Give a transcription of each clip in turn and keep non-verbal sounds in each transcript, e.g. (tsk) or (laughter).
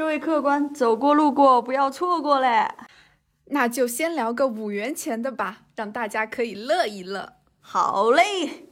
这位客官，走过路过不要错过嘞。那就先聊个五元钱的吧，让大家可以乐一乐。好嘞。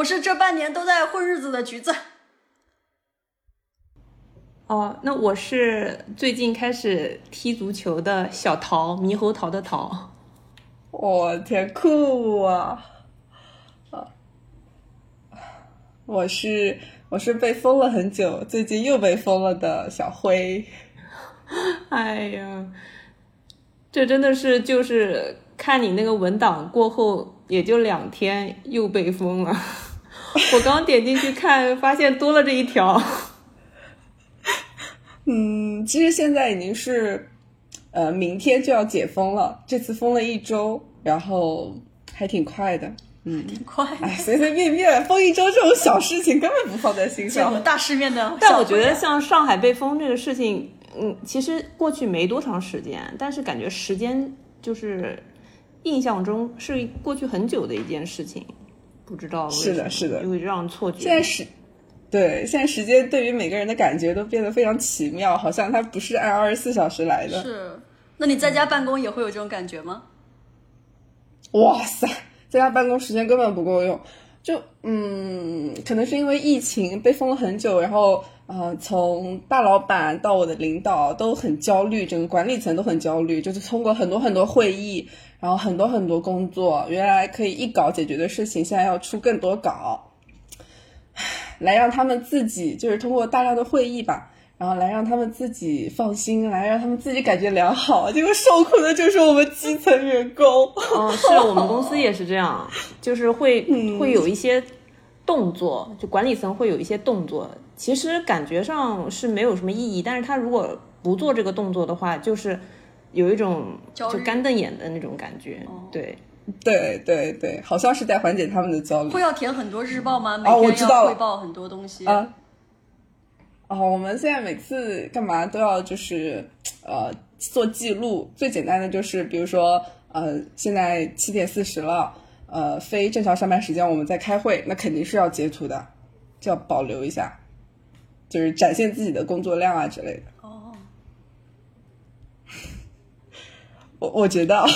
我是这半年都在混日子的橘子。哦，那我是最近开始踢足球的小桃，猕猴桃的桃。我天，酷啊！啊，我是我是被封了很久，最近又被封了的小灰。(laughs) 哎呀，这真的是就是看你那个文档过后，也就两天又被封了。(laughs) 我刚点进去看，发现多了这一条。(laughs) 嗯，其实现在已经是，呃，明天就要解封了。这次封了一周，然后还挺快的。嗯，挺快，哎，随随便便封一周这种小事情根本不放在心上。大世面的。但我觉得像上海被封这个事情，嗯，其实过去没多长时间，但是感觉时间就是印象中是过去很久的一件事情，不知道是的是的因为这样错觉。现在时，对，现在时间对于每个人的感觉都变得非常奇妙，好像它不是按二十四小时来的。是，那你在家办公也会有这种感觉吗？哇塞，在家办公时间根本不够用，就嗯，可能是因为疫情被封了很久，然后呃，从大老板到我的领导都很焦虑，整个管理层都很焦虑，就是通过很多很多会议，然后很多很多工作，原来可以一稿解决的事情，现在要出更多稿，唉来让他们自己就是通过大量的会议吧。然后来让他们自己放心，来让他们自己感觉良好。结果受苦的就是我们基层员工。嗯，是我们公司也是这样，(laughs) 就是会嗯会有一些动作，就管理层会有一些动作，其实感觉上是没有什么意义，但是他如果不做这个动作的话，就是有一种就干瞪眼的那种感觉。对，对对对，好像是在缓解他们的焦虑会要填很多日报吗？每哦我天知道了要汇报很多东西。啊。哦，我们现在每次干嘛都要就是呃做记录，最简单的就是比如说呃现在七点四十了，呃非正常上班时间我们在开会，那肯定是要截图的，就要保留一下，就是展现自己的工作量啊之类的。哦，我我觉得，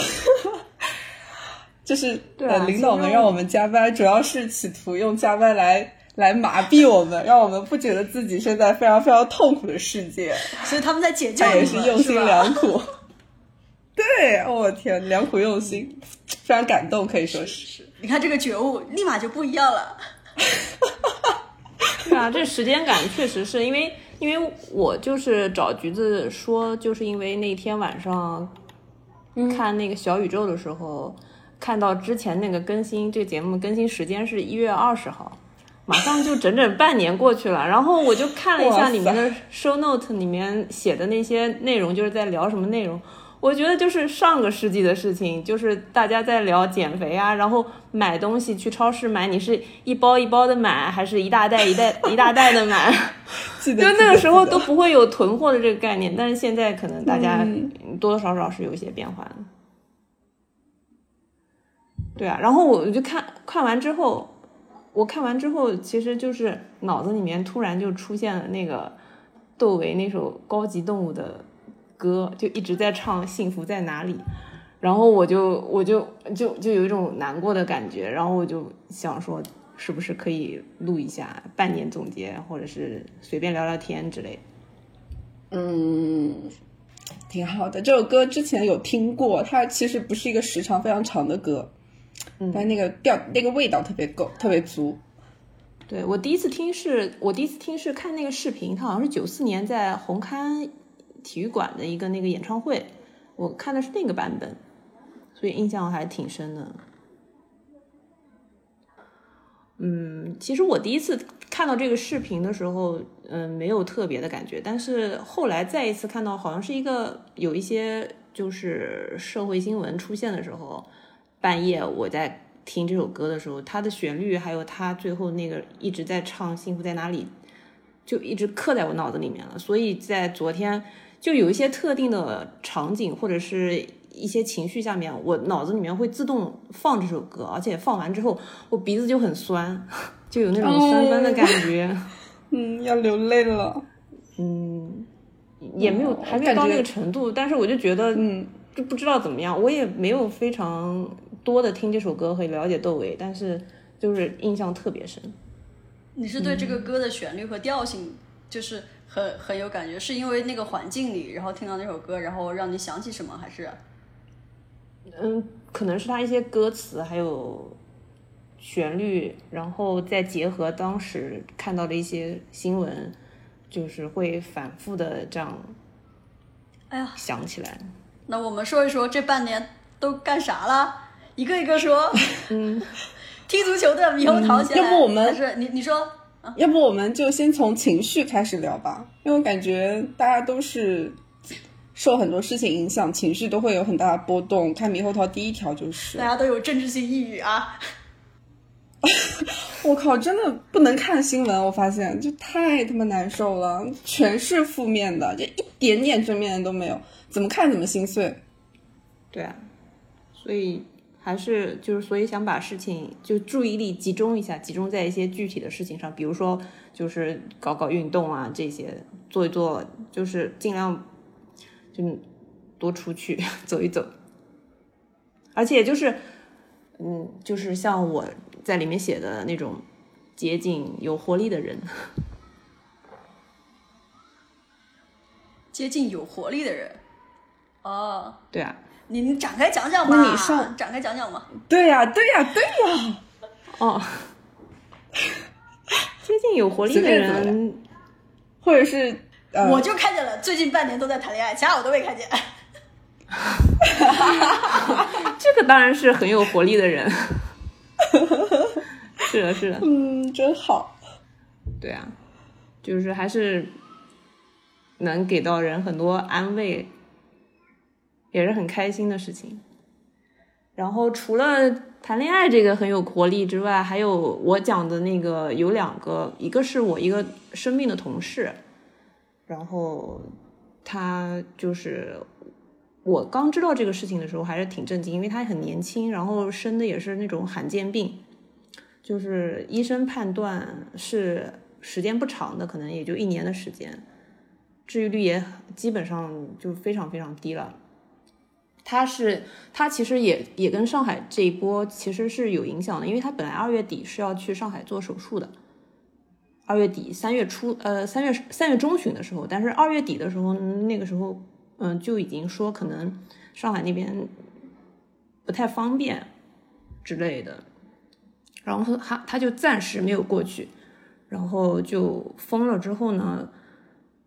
就是、(laughs) 对啊呃，领导们让我们加班，主要是企图用加班来来麻痹我们，让我们不觉得自己身在非常非常痛苦的世界。所以他们在解救他也是用心良苦。(laughs) 对，哦我天，良苦用心，非常感动，可以说是。是，你看这个觉悟，立马就不一样了。(laughs) 对啊，这时间感确实是因为，因为我就是找橘子说，就是因为那天晚上看那个小宇宙的时候，看到之前那个更新，这个节目更新时间是一月二十号，马上就整整半年过去了。然后我就看了一下里面的 show note 里面写的那些内容，就是在聊什么内容。我觉得就是上个世纪的事情，就是大家在聊减肥啊，然后买东西去超市买，你是一包一包的买，还是一大袋一袋 (laughs) 一大袋的买？(laughs) 就那个时候都不会有囤货的这个概念，但是现在可能大家嗯多多少少是有一些变化的。对啊，然后我就看看完之后，我看完之后，其实就是脑子里面突然就出现了那个窦唯那首《高级动物》的歌，就一直在唱《幸福在哪里》，然后我就我就就就有一种难过的感觉，然后我就想说，是不是可以录一下半年总结，或者是随便聊聊天之类的。嗯，挺好的。这首歌之前有听过，它其实不是一个时长非常长的歌，嗯但那个调那个味道特别够，特别足。对我第一次听是，我第一次听是看那个视频，它好像是九四年在红磡体育馆的一个那个演唱会，我看的是那个版本，所以印象还挺深的。嗯，其实我第一次看到这个视频的时候，嗯，没有特别的感觉，但是后来再一次看到，好像是一个有一些就是社会新闻出现的时候，半夜我在听这首歌的时候，它的旋律还有它最后那个一直在唱“幸福在哪里”，就一直刻在我脑子里面了。所以在昨天就有一些特定的场景或者是一些情绪下面，我脑子里面会自动放这首歌，而且放完之后我鼻子就很酸，就有那种酸酸的感觉。(laughs) 嗯，要流泪了。嗯，也没有还没有到那个程度，但是我就觉得嗯，就不知道怎么样，我也没有非常多的听这首歌和了解窦唯，但是就是印象特别深。你是对这个歌的旋律和调性就是很很有感觉，是因为那个环境里，然后听到那首歌，然后让你想起什么，还是？嗯，可能是他一些歌词还有旋律，然后再结合当时看到的一些新闻，就是会反复的这样哎呀，想起来。那我们说一说这半年都干啥了？一个一个说。嗯，(laughs) 踢足球的猕猴桃先来、要不我们还是你你说？要不我们就先从情绪开始聊吧，因为我感觉大家都是受很多事情影响，情绪都会有很大的波动。看猕猴桃第一条就是大，家都有政治性抑郁啊。我靠，真的不能看新闻，我发现就太他妈难受了，全是负面的，就一点点正面的都没有，怎么看怎么心碎。对啊，所以还是就是，所以想把事情就注意力集中一下，集中在一些具体的事情上，比如说就是搞搞运动啊，这些做一做，就是尽量就多出去 (laughs) 走一走，而且就是嗯，就是像我在里面写的那种接近有活力的人，(laughs) 接近有活力的人。哦，对啊，你你展开讲讲吧，你上展开讲讲嘛。对呀、对呀、对呀、哦，(laughs) 接近有活力的人。或者是呃，我就看见了，最近半年都在谈恋爱，其他我都没看见。(laughs) 这个当然是很有活力的人。(laughs) 是的，是的，嗯，真好。对啊，就是还是能给到人很多安慰，也是很开心的事情。然后除了谈恋爱这个很有活力之外，还有我讲的那个有两个，一个是我一个生病的同事，然后他就是我刚知道这个事情的时候还是挺震惊，因为他很年轻，然后生的也是那种罕见病，就是医生判断是时间不长的，可能也就一年的时间，治愈率也基本上就非常非常低了。他是他其实也也跟上海这一波其实是有影响的，因为他本来二月底是要去上海做手术的，二月底三月初呃三月三月中旬的时候，但是二月底的时候那个时候嗯就已经说可能上海那边不太方便之类的，然后他他就暂时没有过去，然后就封了之后呢，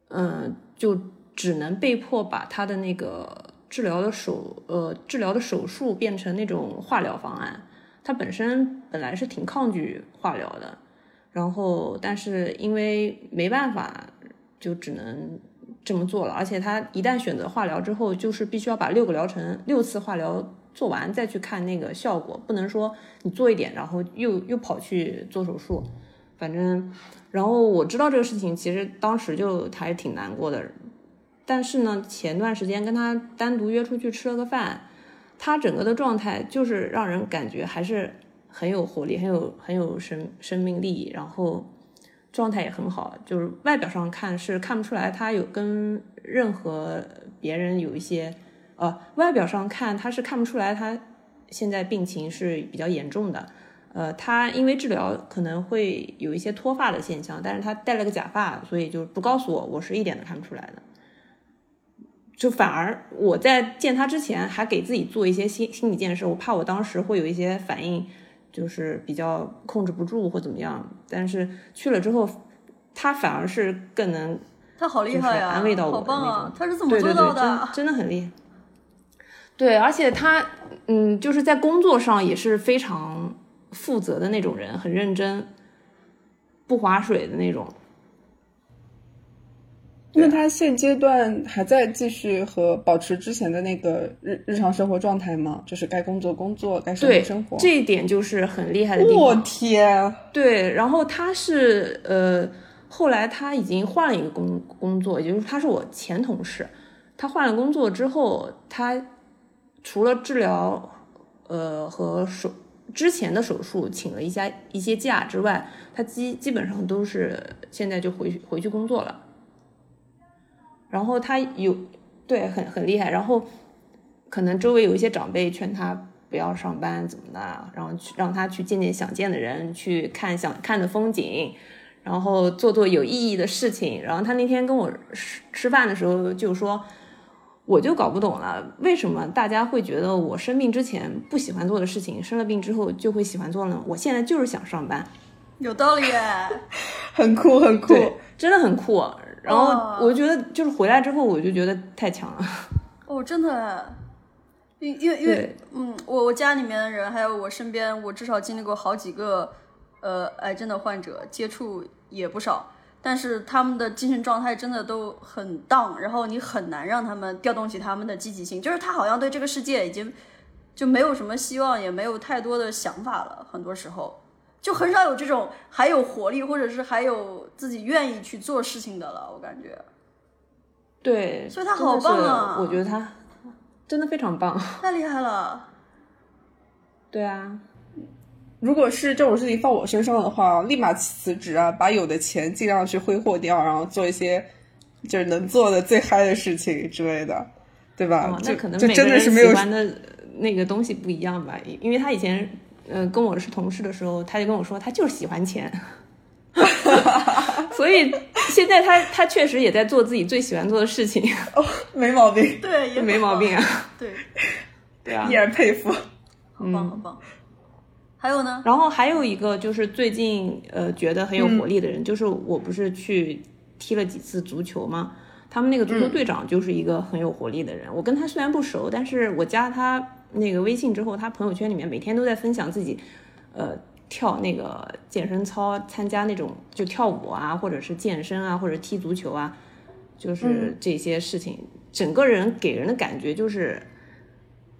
嗯，就只能被迫把他的那个治疗的手呃治疗的手术变成那种化疗方案。他本身本来是挺抗拒化疗的，然后但是因为没办法，就只能这么做了。而且他一旦选择化疗之后，就是必须要把六个疗程、六次化疗做完再去看那个效果，不能说你做一点，然后又又跑去做手术。反正，然后我知道这个事情，其实当时就还挺难过的。但是呢，前段时间跟他单独约出去吃了个饭，他整个的状态就是让人感觉还是很有活力，很有很有生生命力，然后状态也很好。就是外表上看是看不出来他有跟任何别人有一些，呃，外表上看他是看不出来他现在病情是比较严重的。呃，他因为治疗可能会有一些脱发的现象，但是他戴了个假发，所以就不告诉我，我是一点都看不出来的。就反而我在见他之前，还给自己做一些心心理建设，我怕我当时会有一些反应，就是比较控制不住或怎么样。但是去了之后，他反而是更能他好厉害安慰到我的好棒啊！他是怎么对对对，做到的？真真的很厉害。对，而且他嗯，就是在工作上也是非常负责的那种人，很认真。不划水的那种。那他现阶段还在继续和保持之前的那个日日常生活状态吗？就是该工作工作，该生活生活。这一点就是很厉害的地方我。天，对，然后他是呃，后来他已经换了一个工工作，也就是他是我前同事。他换了工作之后，他除了治疗呃和手之前的手术请了一下一些假之外，他基基本上都是现在就回去回去工作了。然后他有对很很厉害，然后可能周围有一些长辈劝他不要上班怎么的，然后去让他去见见想见的人，去看想看的风景，然后做做有意义的事情。然后他那天跟我吃吃饭的时候就说，我就搞不懂了，为什么大家会觉得我生病之前不喜欢做的事情，生了病之后就会喜欢做呢？我现在就是想上班，有道理耶。(laughs) 很酷很酷。真的很酷。然后哦。我觉得就是回来之后，我就觉得太强了。哦，真的，因因为因为嗯，我我家里面的人，还有我身边，我至少经历过好几个呃癌症的患者，接触也不少，但是他们的精神状态真的都很 down，然后你很难让他们调动起他们的积极性，就是他好像对这个世界已经就没有什么希望，也没有太多的想法了，很多时候。就很少有这种还有活力，或者是还有自己愿意去做事情的了，我感觉对，所以他好棒啊我觉得他真的非常棒。太厉害了。对啊，如果是这种事情放我身上的话，立马辞职啊，把有的钱尽量去挥霍掉，然后做一些就是能做的最嗨的事情之类的，对吧？哦，那可能就每个人真的是没有喜欢的那个东西不一样吧。因为他以前呃跟我是同事的时候，他就跟我说他就是喜欢钱，(laughs) 所以现在他他确实也在做自己最喜欢做的事情，哦没毛病，对，也没毛病啊。啊。对，(laughs) 对啊依，然佩服。很棒，很棒。还有呢？然后还有一个就是最近呃觉得很有活力的人，就是我不是去踢了几次足球吗？他们那个足球队长就是一个很有活力的人。我跟他虽然不熟，但是我加他那个微信之后，他朋友圈里面每天都在分享自己呃跳那个健身操，参加那种就跳舞啊，或者是健身啊，或者踢足球啊，就是这些事情，整个人给人的感觉就是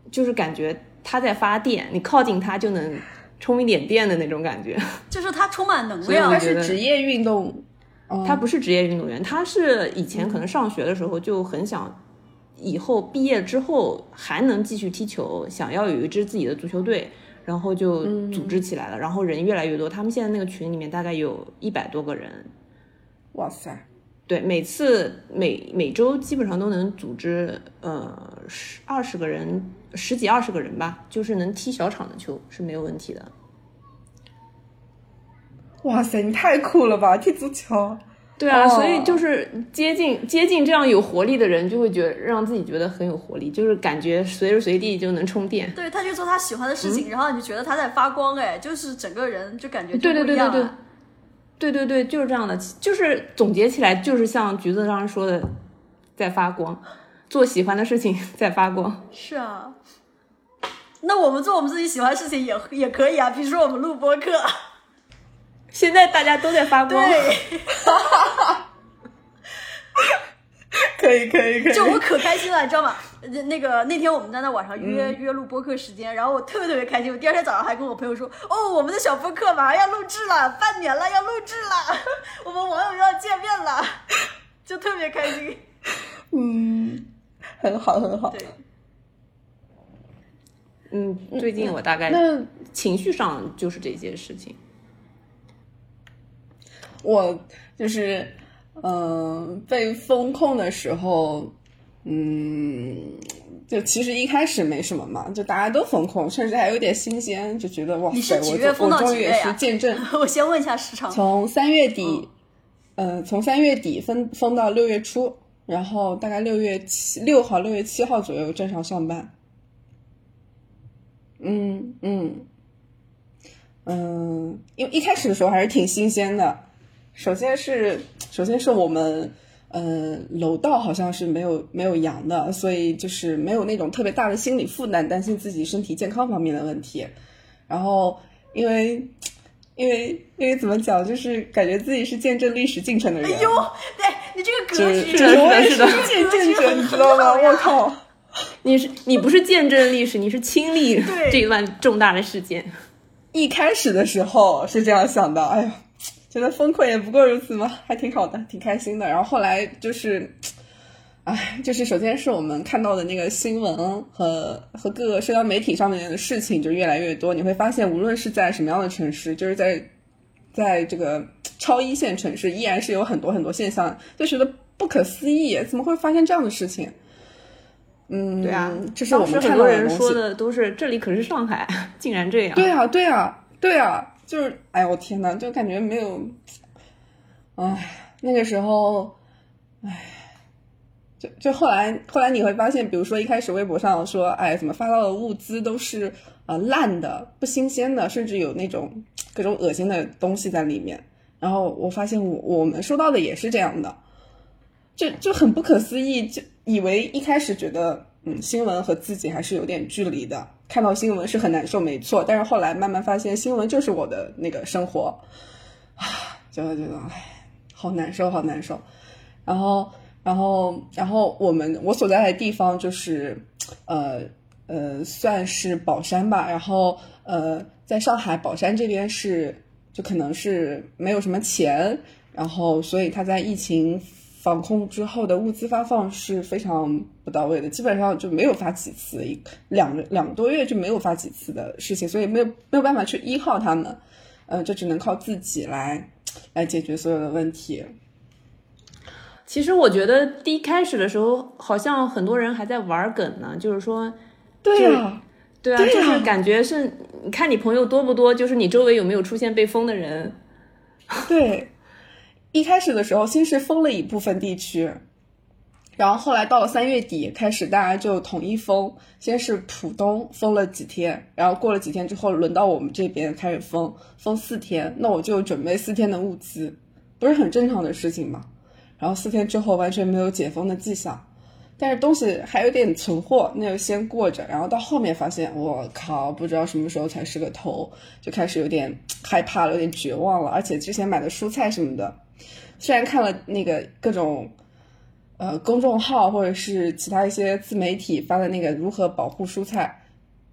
就是感觉他在发电，你靠近他就能充一点电的那种感觉。(laughs) 就是他充满能所以我量他觉得是职业运动，嗯。他不是职业运动员，他是以前可能上学的时候就很想，以后毕业之后还能继续踢球，想要有一支自己的足球队，然后就组织起来了，然后人越来越多，他们现在那个群里面大概有一百多个人，哇塞，对，每次每每周基本上都能组织呃十二十个人，十几二十个人吧，就是能踢小场的球是没有问题的。哇塞，你太酷了吧！踢足球，对啊，哦。所以就是接近接近这样有活力的人，就会觉得让自己觉得很有活力，就是感觉随时随地就能充电。对，他去做他喜欢的事情，然后你就觉得他在发光，哎，就是整个人就感觉就对对对对。对对对对，就是这样的，就是总结起来就是像橘子刚刚说的，在发光，做喜欢的事情在发光。是啊。那我们做我们自己喜欢的事情也也可以啊，比如说我们录播课，现在大家都在发光，对，(laughs) 可以可以可以，就我可开心了，你知道吗？呃那个那天我们在那晚上约、约录播客时间，然后我特别特别开心。我第二天早上还跟我朋友说，哦，我们的小播客马上要录制了，半年了要录制了，(laughs) 我们网友要见面了，就特别开心。嗯，很好很好。对，嗯，最近我大概那情绪上就是这些事情。我就是，嗯、被封控的时候，嗯，就其实一开始没什么嘛，就大家都封控，甚至还有点新鲜，就觉得哇塞，我我终于也是见证，(laughs) 我先问一下时长。从三月底，呃，从三月底封封到六月初，然后大概六月七六号、六月七号左右正常上班。嗯嗯嗯，因为一开始的时候还是挺新鲜的。首先是，首先是我们，呃，楼道好像是没有没有阳的，所以就是没有那种特别大的心理负担，担心自己身体健康方面的问题。然后因为因为因为怎么讲，就是感觉自己是见证历史进程的人。哎呦，对你这个格局，就是我也是的是见证者，你知道吗？我靠！你是你不是见证历史，你是亲历这一段重大的事件。一开始的时候是这样想的，哎呀，觉得崩溃也不过如此嘛，还挺好的，挺开心的。然后后来就是，哎，就是首先是我们看到的那个新闻和和各个社交媒体上面的事情就越来越多，你会发现，无论是在什么样的城市，就是在在这个超一线城市，依然是有很多很多现象，就觉得不可思议，怎么会发生这样的事情？嗯，对啊，这是我们很多。人说的都是这里可是上海，竟然这样。对啊，对啊，对啊，就是，哎呦我天呐，就感觉没有，哎，那个时候，哎，就就后来后来你会发现，比如说一开始微博上说，哎，怎么发到的物资都是呃烂的、不新鲜的，甚至有那种各种恶心的东西在里面。然后我发现我我们收到的也是这样的，就就很不可思议，就以为一开始觉得嗯新闻和自己还是有点距离的，看到新闻是很难受，没错。但是后来慢慢发现，新闻就是我的那个生活，啊，就觉得哎，好难受，好难受。然后，然后，然后我们我所在的地方就是，呃呃，算是宝山吧。然后呃，在上海宝山这边是就可能是没有什么钱，然后所以他在疫情防控之后的物资发放是非常不到位的，基本上就没有发几次，一两个两个多月就没有发几次的事情，所以没有没有办法去依靠他们，呃，就只能靠自己来来解决所有的问题。其实我觉得第一开始的时候，好像很多人还在玩梗呢，就是说，对呀、呀、对啊，对啊就是感觉是，你看你朋友多不多，就是你周围有没有出现被封的人。对，一开始的时候先是封了一部分地区，然后后来到了三月底开始，大家就统一封，先是浦东封了几天，然后过了几天之后，轮到我们这边开始封，封四天，那我就准备四天的物资，不是很正常的事情吗？然后四天之后完全没有解封的迹象。但是东西还有点存货，那就先过着。然后到后面发现，我靠，不知道什么时候才是个头，就开始有点 (tsk) 害怕了，有点绝望了。而且之前买的蔬菜什么的，虽然看了那个各种呃公众号或者是其他一些自媒体发的那个如何保护蔬菜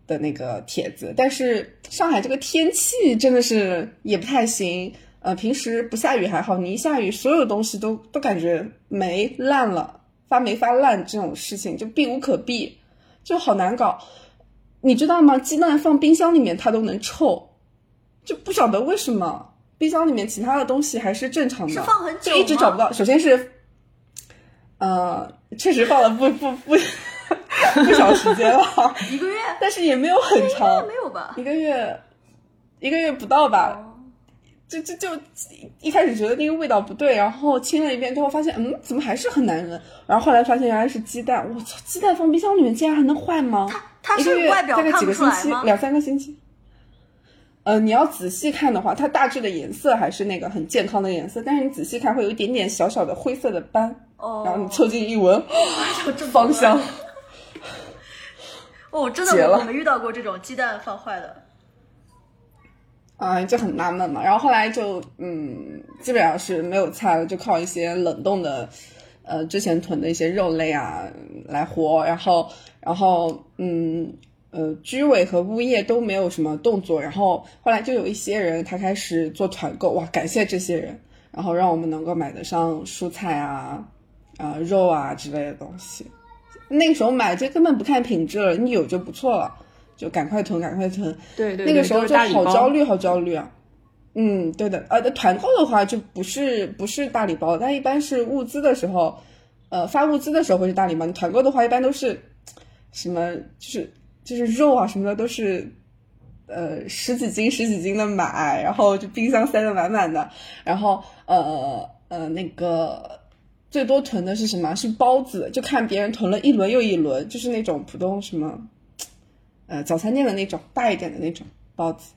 的那个帖子，但是上海这个天气真的是也不太行。呃，平时不下雨还好，你一下雨，所有东西都都感觉霉烂了。发霉发烂这种事情就避无可避，就好难搞。你知道吗？鸡蛋放冰箱里面它都能臭，就不晓得为什么冰箱里面其他的东西还是正常的，是放很久就一直找不到。首先是，呃，确实放了不不不不少时间了，(laughs) 一个月但是也没有很长，没有吧？一个月一个月不到吧。哦就就就一开始觉得那个味道不对，然后清了一遍之后发现，嗯，怎么还是很难闻？然后后来发现原来是鸡蛋，我操，鸡蛋放冰箱里面竟然还能坏吗？它一个月是外表看几个星期，不出来吗？两三个星期。呃，你要仔细看的话，它大致的颜色还是那个很健康的颜色，但是你仔细看会有一点点小小的灰色的斑，哦，然后你凑近一闻，就 (laughs) 芳香。(laughs) 哦，真的我没遇到过这种鸡蛋放坏的。啊、就很纳闷嘛。然后后来就嗯，基本上是没有菜了，就靠一些冷冻的，呃，之前囤的一些肉类啊来活。然后，然后嗯呃，居委和物业都没有什么动作。然后后来就有一些人他开始做团购，哇，感谢这些人，然后让我们能够买得上蔬菜啊、啊、肉啊之类的东西。那个时候买这根本不看品质了，你有就不错了，就赶快囤，赶快囤。对对，那个时候就好焦焦虑，好焦虑啊。嗯，对的，呃，团购的话就不是不是大礼包，但一般是物资的时候，呃，发物资的时候会是大礼包。你团购的话，一般都是什么，就是就是肉啊什么的都是，呃，十几斤十几斤的买，然后就冰箱塞得满满的，然后呃呃那个最多囤的是什么？是包子，就看别人囤了一轮又一轮，就是那种普通什么。呃，早餐店的那种大一点的那种包子，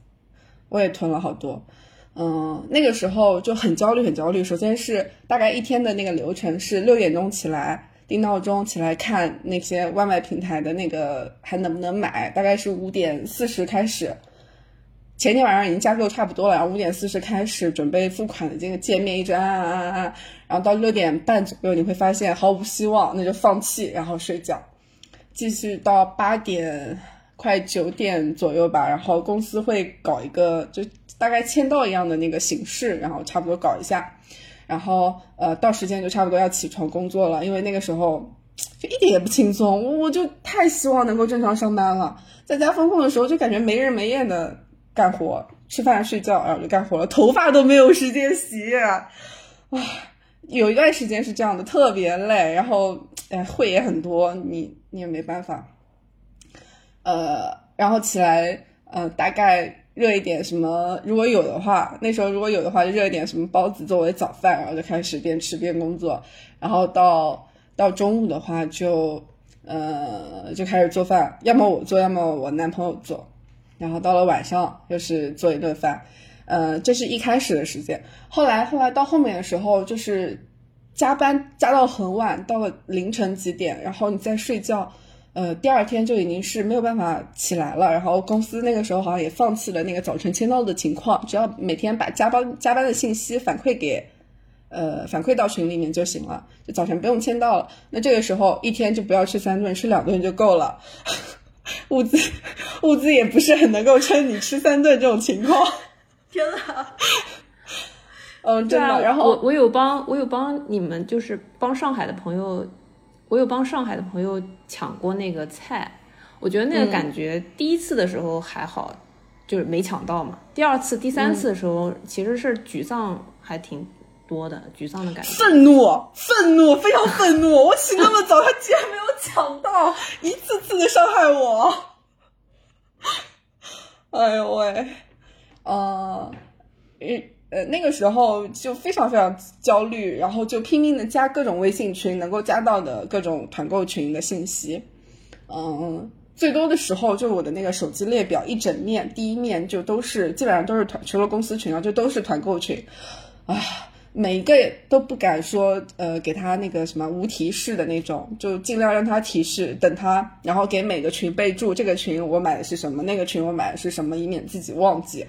我也囤了好多。嗯，那个时候就很焦虑，很焦虑。首先是大概一天的那个流程是六点钟起来定闹钟起来看那些外卖平台的那个还能不能买，大概是五点四十开始，前天晚上已经加购差不多了，然后五点四十开始准备付款的这个界面一直按按按按，然后到六点半左右你会发现毫无希望，那就放弃，然后睡觉，继续到八点快九点左右吧，然后公司会搞一个就大概签到一样的那个形式，然后差不多搞一下，然后呃到时间就差不多要起床工作了，因为那个时候。就一点也不轻松，我就太希望能够正常上班了。在家风控的时候，就感觉没日没夜的干活，吃饭睡觉，然后就干活了，头发都没有时间洗。啊，有一段时间是这样的，特别累，然后哎会也很多，你你也没办法。呃，然后起来，呃，大概热一点什么，如果有的话，那时候如果有的话，就热一点什么包子作为早饭，然后就开始边吃边工作，然后到。到中午的话，就呃就开始做饭，要么我做，要么我男朋友做。然后到了晚上又是做一顿饭，呃，这是一开始的时间。后来后来到后面的时候，就是加班加到很晚，到了凌晨几点，然后你再睡觉，呃，第二天就已经是没有办法起来了。然后公司那个时候好像也放弃了那个早晨签到的情况，只要每天把加班加班的信息反馈给。呃，反馈到群里面就行了，就早晨不用签到了。那这个时候一天就不要吃三顿，吃两顿就够了。物资物资也不是很能够撑你吃三顿这种情况。(laughs) 天呐！(laughs) 嗯，真的。然后我我有帮我有帮你们，就是帮上海的朋友，我有帮上海的朋友抢过那个菜。我觉得那个感觉，第一次的时候还好，就是没抢到嘛。第二次、第三次的时候，其实是沮丧，还挺。多的沮丧的感觉，愤怒，愤怒，非常愤怒！我起那么早，他竟然没有抢到，一次次的伤害我。(laughs) 哎呦喂，呃，呃，那个时候就非常非常焦虑，然后就拼命的加各种微信群，能够加到的各种团购群的信息。嗯，最多的时候，就我的那个手机列表一整面，第一面就都是基本上都是团，除了公司群啊，就都是团购群。啊。每一个都不敢说，呃，给他那个什么无提示的那种，就尽量让他提示，等他，然后给每个群备注，这个群我买的是什么，那个群我买的是什么，以免自己忘记。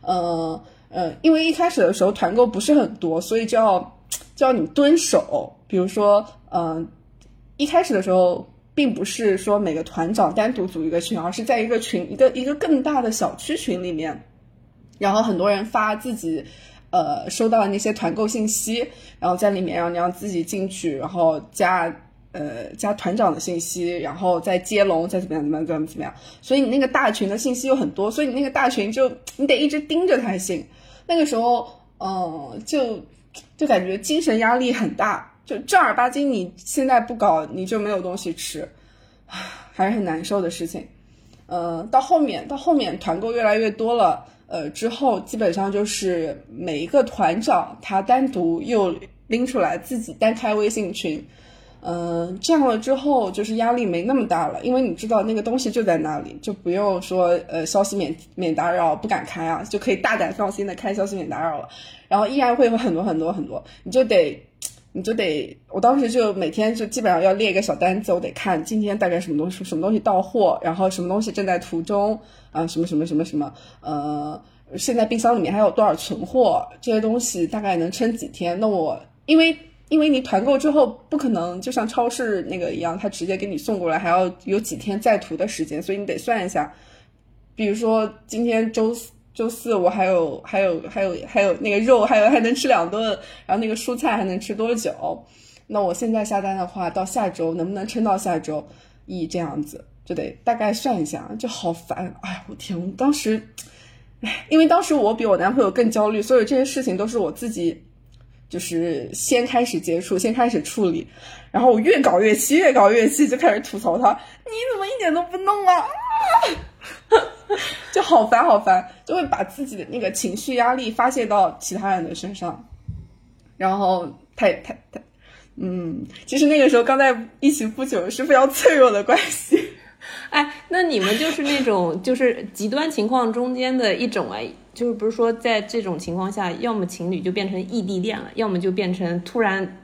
嗯呃，因为一开始的时候团购不是很多，所以就要 (tsk) 就要你蹲守。比如说，嗯，一开始的时候，并不是说每个团长单独组一个群，而是在一个群，一个一个更大的小区群里面，然后很多人发自己。呃，收到那些团购信息，然后在里面然后你要自己进去，然后加呃加团长的信息，然后再接龙，再怎么样怎么样怎么怎么样。所以你那个大群的信息有很多，所以你那个大群就你得一直盯着才行。那个时候，嗯，就就感觉精神压力很大，就正儿八经你现在不搞你就没有东西吃，还是很难受的事情。呃，到后面到后面团购越来越多了。呃，之后基本上就是每一个团长他单独又拎出来自己单开微信群，嗯，这样了之后就是压力没那么大了，因为你知道那个东西就在那里，就不用说呃消息免免打扰不敢开啊，就可以大胆放心的开消息免打扰了。然后依然会有很多很多很多，你就得你就得，我当时就每天就基本上要列一个小单子，我得看今天大概什么东西什么东西到货，然后什么东西正在途中。啊，什么什么什么什么，呃，现在冰箱里面还有多少存货？这些东西大概能撑几天？那我因为因为你团购之后不可能就像超市那个一样，他直接给你送过来，还要有几天在途的时间，所以你得算一下。比如说今天周四周四，我还有还有还有还有那个肉，还有还能吃两顿，然后那个蔬菜还能吃多久？那我现在下单的话，到下周能不能撑到下周一这样子？就得大概算一下，就好烦。哎，我天！我当时，哎，因为当时我比我男朋友更焦虑，所以这些事情都是我自己，就是先开始接触，先开始处理。然后我越搞越气，越搞越气，就开始吐槽他：“你怎么一点都不弄啊？” (laughs) 就好烦，好烦，就会把自己的那个情绪压力发泄到其他人的身上。然后太太太，嗯，其实那个时候刚在一起不久，是非常脆弱的关系。(laughs) 哎，那你们就是那种就是极端情况中间的一种哎，就是不是说在这种情况下，要么情侣就变成异地恋了，要么就变成突然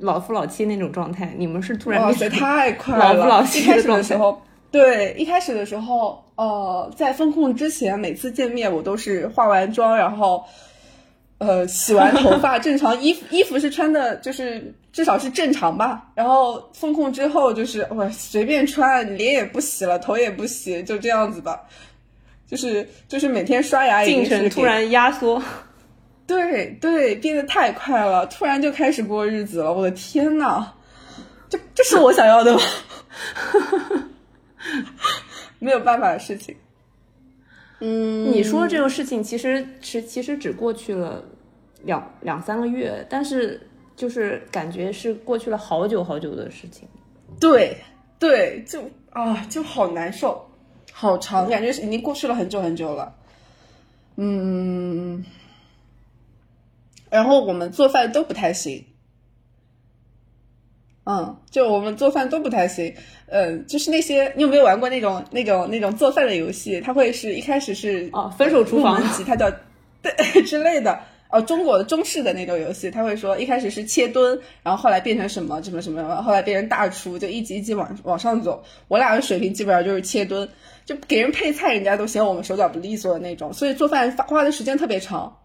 老夫老妻那种状态。你们是突然哇塞，太快了！老夫老妻一开始的时候，对，一开始的时候，呃，在风控之前，每次见面我都是化完妆，然后呃洗完头发，正常衣服衣服是穿的，就是至少是正常吧。然后风控之后就是我随便穿，脸也不洗了，头也不洗，就这样子吧。就是就是每天刷牙进程突然压缩，对对，变得太快了，突然就开始过日子了。我的天呐，这这是我想要的吗？(laughs) 没有办法的事情。嗯，你说这个事情其实是其实只过去了两两三个月，但是就是感觉是过去了好久好久的事情。对对，就啊，就好难受，好长，感觉是已经过去了很久很久了。嗯，然后我们做饭都不太行。嗯，就我们做饭都不太行，呃，就是那些你有没有玩过那种那种那种做饭的游戏？它会是一开始是哦分手厨房入门级，它叫对 (laughs) 之类的。哦，中国的中式的那种游戏，它会说一开始是切墩，然后后来变成什么什么什么，后来变成大厨，就一级一级往往上走。我俩的水平基本上就是切墩，就给人配菜，人家都嫌我们手脚不利索的那种，所以做饭花的时间特别长。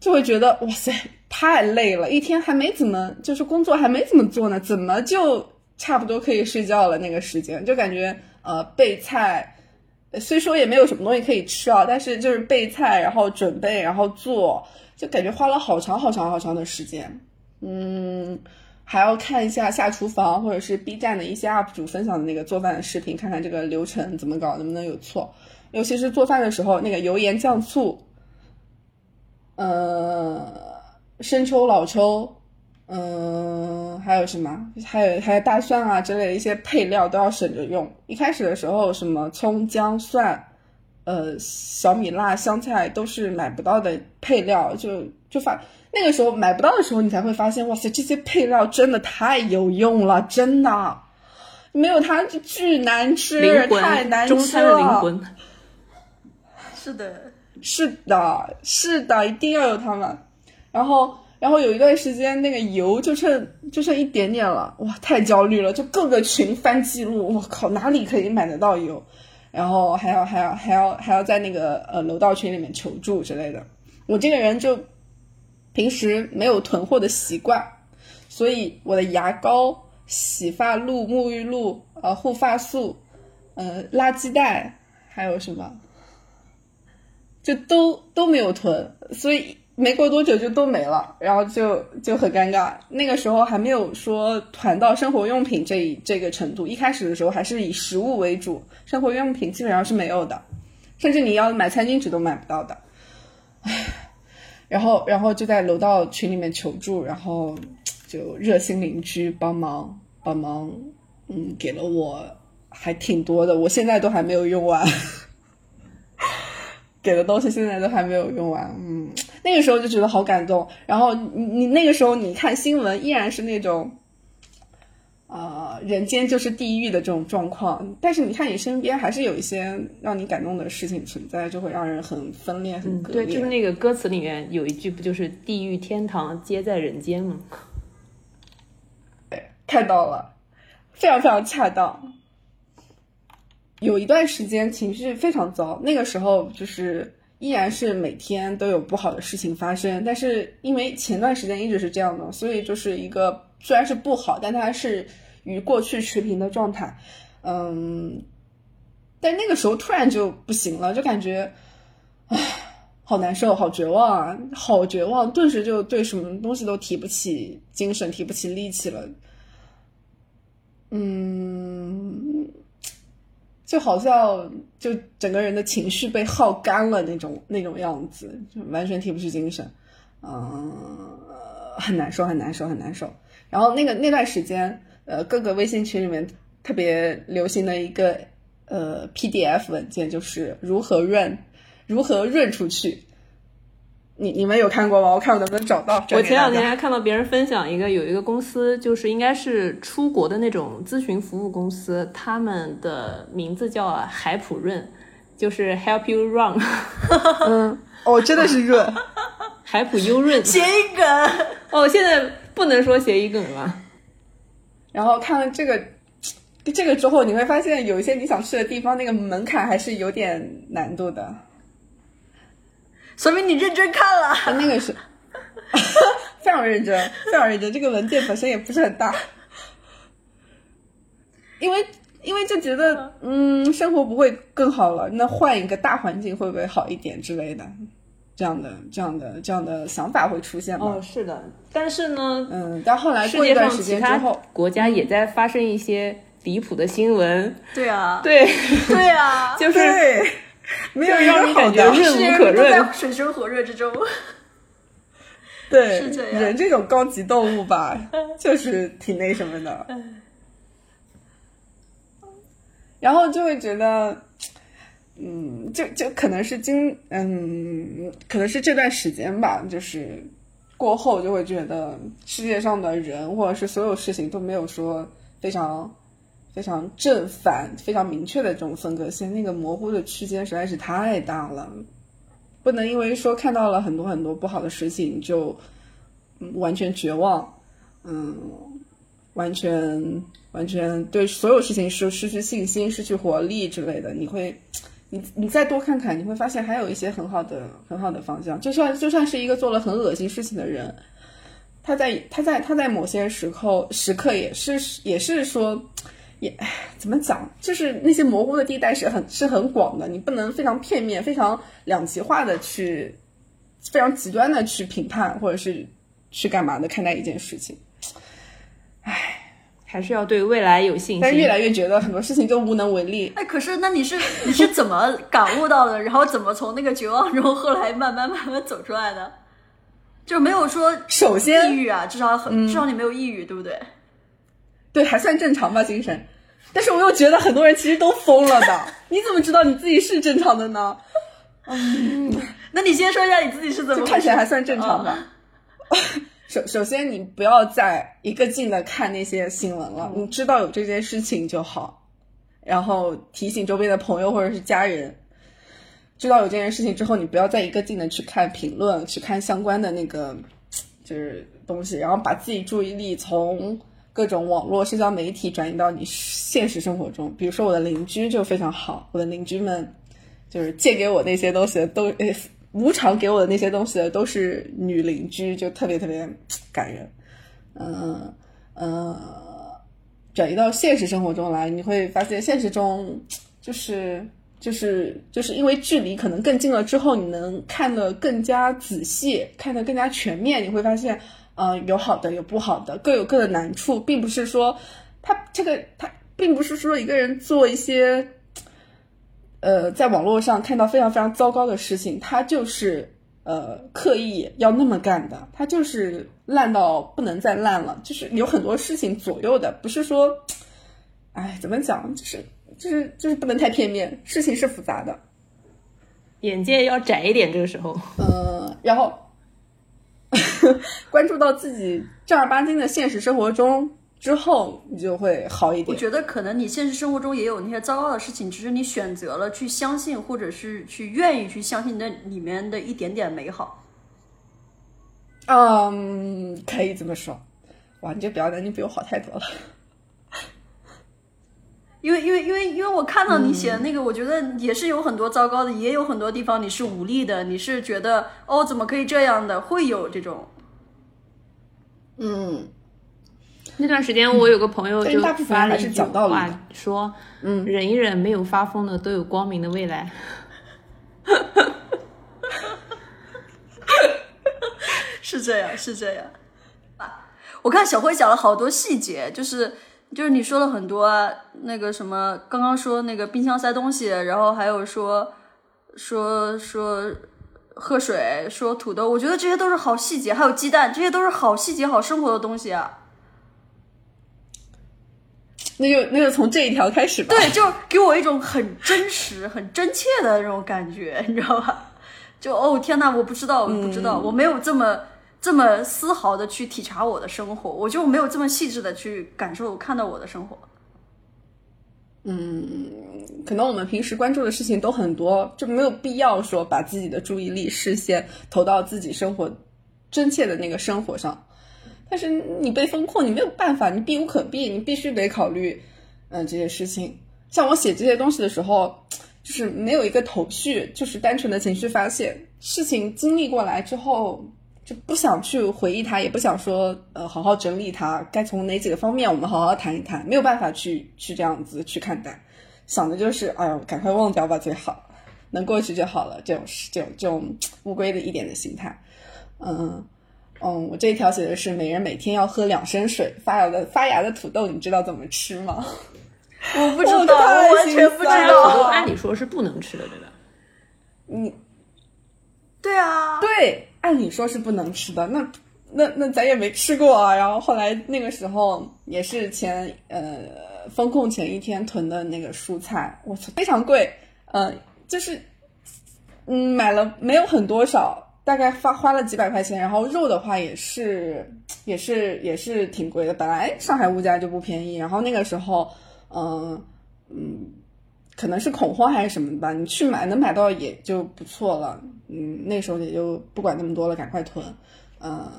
就会觉得哇塞，太累了，一天还没怎么，就是工作还没怎么做呢，怎么就差不多可以睡觉了？那个时间就感觉呃备菜，虽说也没有什么东西可以吃啊，但是就是备菜，然后准备，然后做，就感觉花了好长好长好长的时间。嗯，还要看一下下厨房或者是 B 站的一些 UP 主分享的那个做饭的视频，看看这个流程怎么搞，能不能有错。尤其是做饭的时候，那个油盐酱醋。呃，生抽、老抽，嗯、还有什么？还有还有大蒜啊之类的一些配料都要省着用。一开始的时候，什么葱、姜、蒜，呃，小米辣、香菜都是买不到的配料，就就发那个时候买不到的时候，你才会发现，哇塞，这些配料真的太有用了，真的。没有它就巨难吃，灵太，难吃了。中餐的灵魂。(laughs) 是的，是的，是的，一定要有它们。然后，然后有一段时间，那个油就剩就剩一点点了，哇，太焦虑了，就各个群翻记录，我靠，哪里可以买得到油？然后还要还要还要还要在那个呃楼道群里面求助之类的。我这个人就平时没有囤货的习惯，所以我的牙膏、洗发露、沐浴露、呃护发素、呃垃圾袋，还有什么？就都都没有囤，所以没过多久就都没了，然后就就很尴尬。那个时候还没有说团到生活用品这一这个程度，一开始的时候还是以食物为主，生活用品基本上是没有的，甚至你要买餐巾纸都买不到的。唉，然后然后就在楼道群里面求助，然后就热心邻居帮忙帮忙，嗯，给了我还挺多的，我现在都还没有用完。(laughs) 给的东西现在都还没有用完，嗯，那个时候就觉得好感动。然后你你那个时候你看新闻，依然是那种，啊、人间就是地狱的这种状况。但是你看你身边还是有一些让你感动的事情存在，就会让人很分裂、很割裂。对，就是那个歌词里面有一句，不就是“地狱天堂皆在人间”吗？(laughs) 看到了，非常非常恰当。有一段时间情绪非常糟，那个时候就是依然是每天都有不好的事情发生，但是因为前段时间一直是这样的，所以就是一个虽然是不好，但它是与过去持平的状态。嗯，但那个时候突然就不行了，就感觉，唉，好难受，好绝望啊，好绝望，顿时就对什么东西都提不起精神，提不起力气了。嗯，就好像就整个人的情绪被耗干了那种那种样子，就完全提不起精神，嗯，很难受，很难受，很难受。然后那个那段时间，呃，各个微信群里面特别流行的一个呃 PDF 文件，就是如何润，如何润出去。你你们有看过吗？我看我能不能找到。我前两天还看到别人分享一个，有一个公司，就是应该是出国的那种咨询服务公司，他们的名字叫海普润，就是 Help You Run，(laughs) 嗯，哦，真的是润。(laughs) 海普优润。谐音梗，(laughs) 哦，现在不能说谐音梗了。然后看了这个，这个之后，你会发现有一些你想去的地方，那个门槛还是有点难度的。说明你认真看了。啊，(laughs) 那个是。(laughs) 非常认真，非常认真。这个文件本身也不是很大，因为因为就觉得嗯，生活不会更好了，那换一个大环境会不会好一点之类的，这样的这样的这样的想法会出现吗？哦，是的，但是呢，嗯，但后来过一段时间之后，国家也在发生一些离谱的新闻，对啊，对，(laughs) 对啊，就是对，(laughs) 没有一个好让你感觉的。润无可润。(laughs) 水深火热之中。(laughs) 对，是这样人这种高级动物吧，就是挺那什么的。然后就会觉得，嗯，就就可能是今，嗯，可能是这段时间吧，就是过后就会觉得世界上的人或者是所有事情都没有说非常非常正反、非常明确的这种分割线，那个模糊的区间实在是太大了。不能因为说看到了很多很多不好的事情就、完全绝望，嗯，完全完全对所有事情失失去信心、失去活力之类的。你会，你你再多看看，你会发现还有一些很好的很好的方向。就算就算是一个做了很恶心事情的人，他在他在他在某些时候时刻也是也是说。也唉怎么讲，就是那些模糊的地带是很是很广的，你不能非常片面、非常两极化的去，非常极端的去评判或者是去干嘛的看待一件事情。还是要对未来有信心。但是越来越觉得很多事情都无能为力。哎，可是那你是你是怎么感悟到的？然后怎么从那个绝望中后来慢慢慢慢走出来的？就没有说首先抑，郁啊，至少很、至少你没有抑郁，对不对？对还算正常吧精神，但是我又觉得很多人其实都疯了的。(laughs) 你怎么知道你自己是正常的呢？嗯那你先说一下你自己是怎么看起来还算正常啊吧。(laughs) 首首先，你不要再一个劲的看那些新闻了，你知道有这件事情就好，然后提醒周边的朋友或者是家人，知道有这件事情之后，你不要再一个劲的去看评论，去看相关的那个就是东西，然后把自己注意力从各种网络社交媒体转移到你现实生活中。比如说我的邻居就非常好，我的邻居们就是借给我那些东西都呃无偿给我的那些东西的都是女邻居，就特别特别感人。嗯嗯，转移到现实生活中来，你会发现现实中就是就是就是因为距离可能更近了之后，你能看得更加仔细，看得更加全面，你会发现，呃，有好的有不好的，各有各的难处，并不是说他这个他并不是说一个人做一些。呃，在网络上看到非常非常糟糕的事情，他就是呃刻意要那么干的，他就是烂到不能再烂了，就是有很多事情左右的，不是说，哎，怎么讲，就是就是就是不能太片面，事情是复杂的，眼界要窄一点，这个时候。呃，然后 (laughs) 关注到自己正儿八经的现实生活中之后，你就会好一点。我觉得可能你现实生活中也有那些糟糕的事情，只是你选择了去相信，或者是去愿意去相信那里面的一点点美好。嗯，可以这么说。哇，你这表达能力比我好太多了。因为因为因为因为我看到你写的那个，我觉得也是有很多糟糕的，也有很多地方你是无力的，你是觉得哦怎么可以这样的，会有这种。嗯，那段时间，我有个朋友就发了一句话，说：“嗯，忍一忍，没有发疯的都有光明的未来。(laughs) 是这样，是这样。啊，我看小辉讲了好多细节，就是就是你说了很多啊那个什么，刚刚说那个冰箱塞东西，然后还有说说说喝水，说土豆，我觉得这些都是好细节，还有鸡蛋，这些都是好细节、好生活的东西啊。那就那就从这一条开始吧。对，就给我一种很真实、很真切的那种感觉，你知道吧？就哦天呐，我不知道，我不知道，我没有这么这么丝毫的去体察我的生活，我就没有这么细致的去感受、看到我的生活。嗯可能我们平时关注的事情都很多，就没有必要说把自己的注意力、视线投到自己生活真切的那个生活上。但是你被封控，你没有办法，你避无可避，你必须得考虑嗯、这些事情。像我写这些东西的时候，就是没有一个头绪，就是单纯的情绪发泄。事情经历过来之后，就不想去回忆它，也不想说呃好好整理它，该从哪几个方面我们好好谈一谈，没有办法去去这样子去看待，想的就是哎呦赶快忘掉吧最好，能过去就好了，这种这种这种乌龟的一点的心态，嗯。嗯，我这一条写的是每人每天要喝两升水。发芽的发芽的土豆，你知道怎么吃吗？我不知道，我完全不知道。按理说是不能吃的，对吧？你对啊，对，按理说是不能吃的，那那那咱也没吃过啊。然后后来那个时候也是前呃风控前一天囤的那个蔬菜，我操，非常贵，呃，就是嗯买了没有很多少。大概花花了几百块钱，然后肉的话也是也是也是挺贵的。本来上海物价就不便宜，然后那个时候，嗯嗯，可能是恐慌还是什么的吧，你去买能买到也就不错了。嗯，那时候也就不管那么多了，赶快囤。嗯，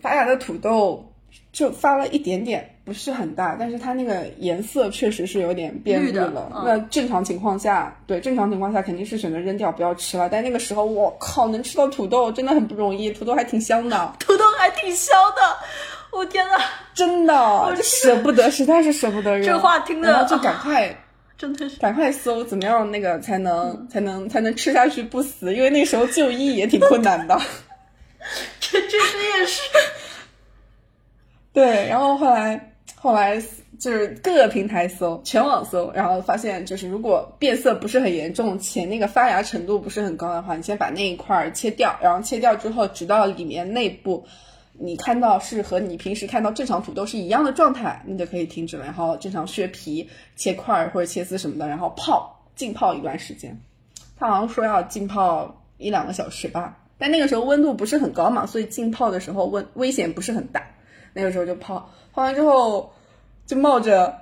发芽的土豆就发了一点点，不是很大，但是它那个颜色确实是有点变绿的了。嗯那正常情况下，对正常情况下肯定是选择扔掉不要吃了。但那个时候，我靠，能吃到土豆真的很不容易，土豆还挺香的，(laughs) 土豆还挺香的，我天呐，真的就舍不得，实在是舍不得扔。这话听得然后就赶快。真的是。赶快搜怎么样那个才能、才能才能吃下去不死，因为那时候就医也挺困难的。(laughs) 这这这也是，对，然后后来后来就是各个平台搜，全网搜，然后发现就是如果变色不是很严重，且那个发芽程度不是很高的话，你先把那一块儿切掉，然后切掉之后，直到里面内部你看到是和你平时看到正常土豆是一样的状态，你就可以停止了，然后正常削皮、切块或者切丝什么的，然后泡浸泡一段时间。他好像说要浸泡一两个小时吧，但那个时候温度不是很高嘛，所以浸泡的时候温危险不是很大。那个时候就泡，泡完之后就冒着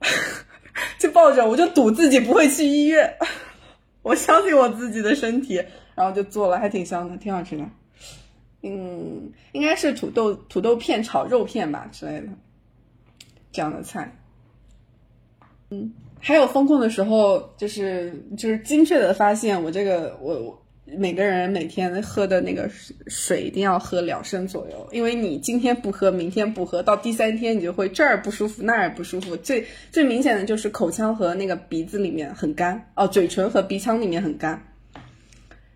(laughs) 就抱着，我就赌自己不会去医院，(laughs) 我相信我自己的身体，然后就做了，还挺香的，挺好吃的。嗯，应该是土豆土豆片炒肉片吧之类的，这样的菜。嗯，还有风控的时候，就是就是精确的发现我这个我我每个人每天喝的那个水水一定要喝两升左右，因为你今天不喝，明天不喝，到第三天你就会这儿不舒服那儿不舒服。最最明显的就是口腔和那个鼻子里面很干哦，嘴唇和鼻腔里面很干，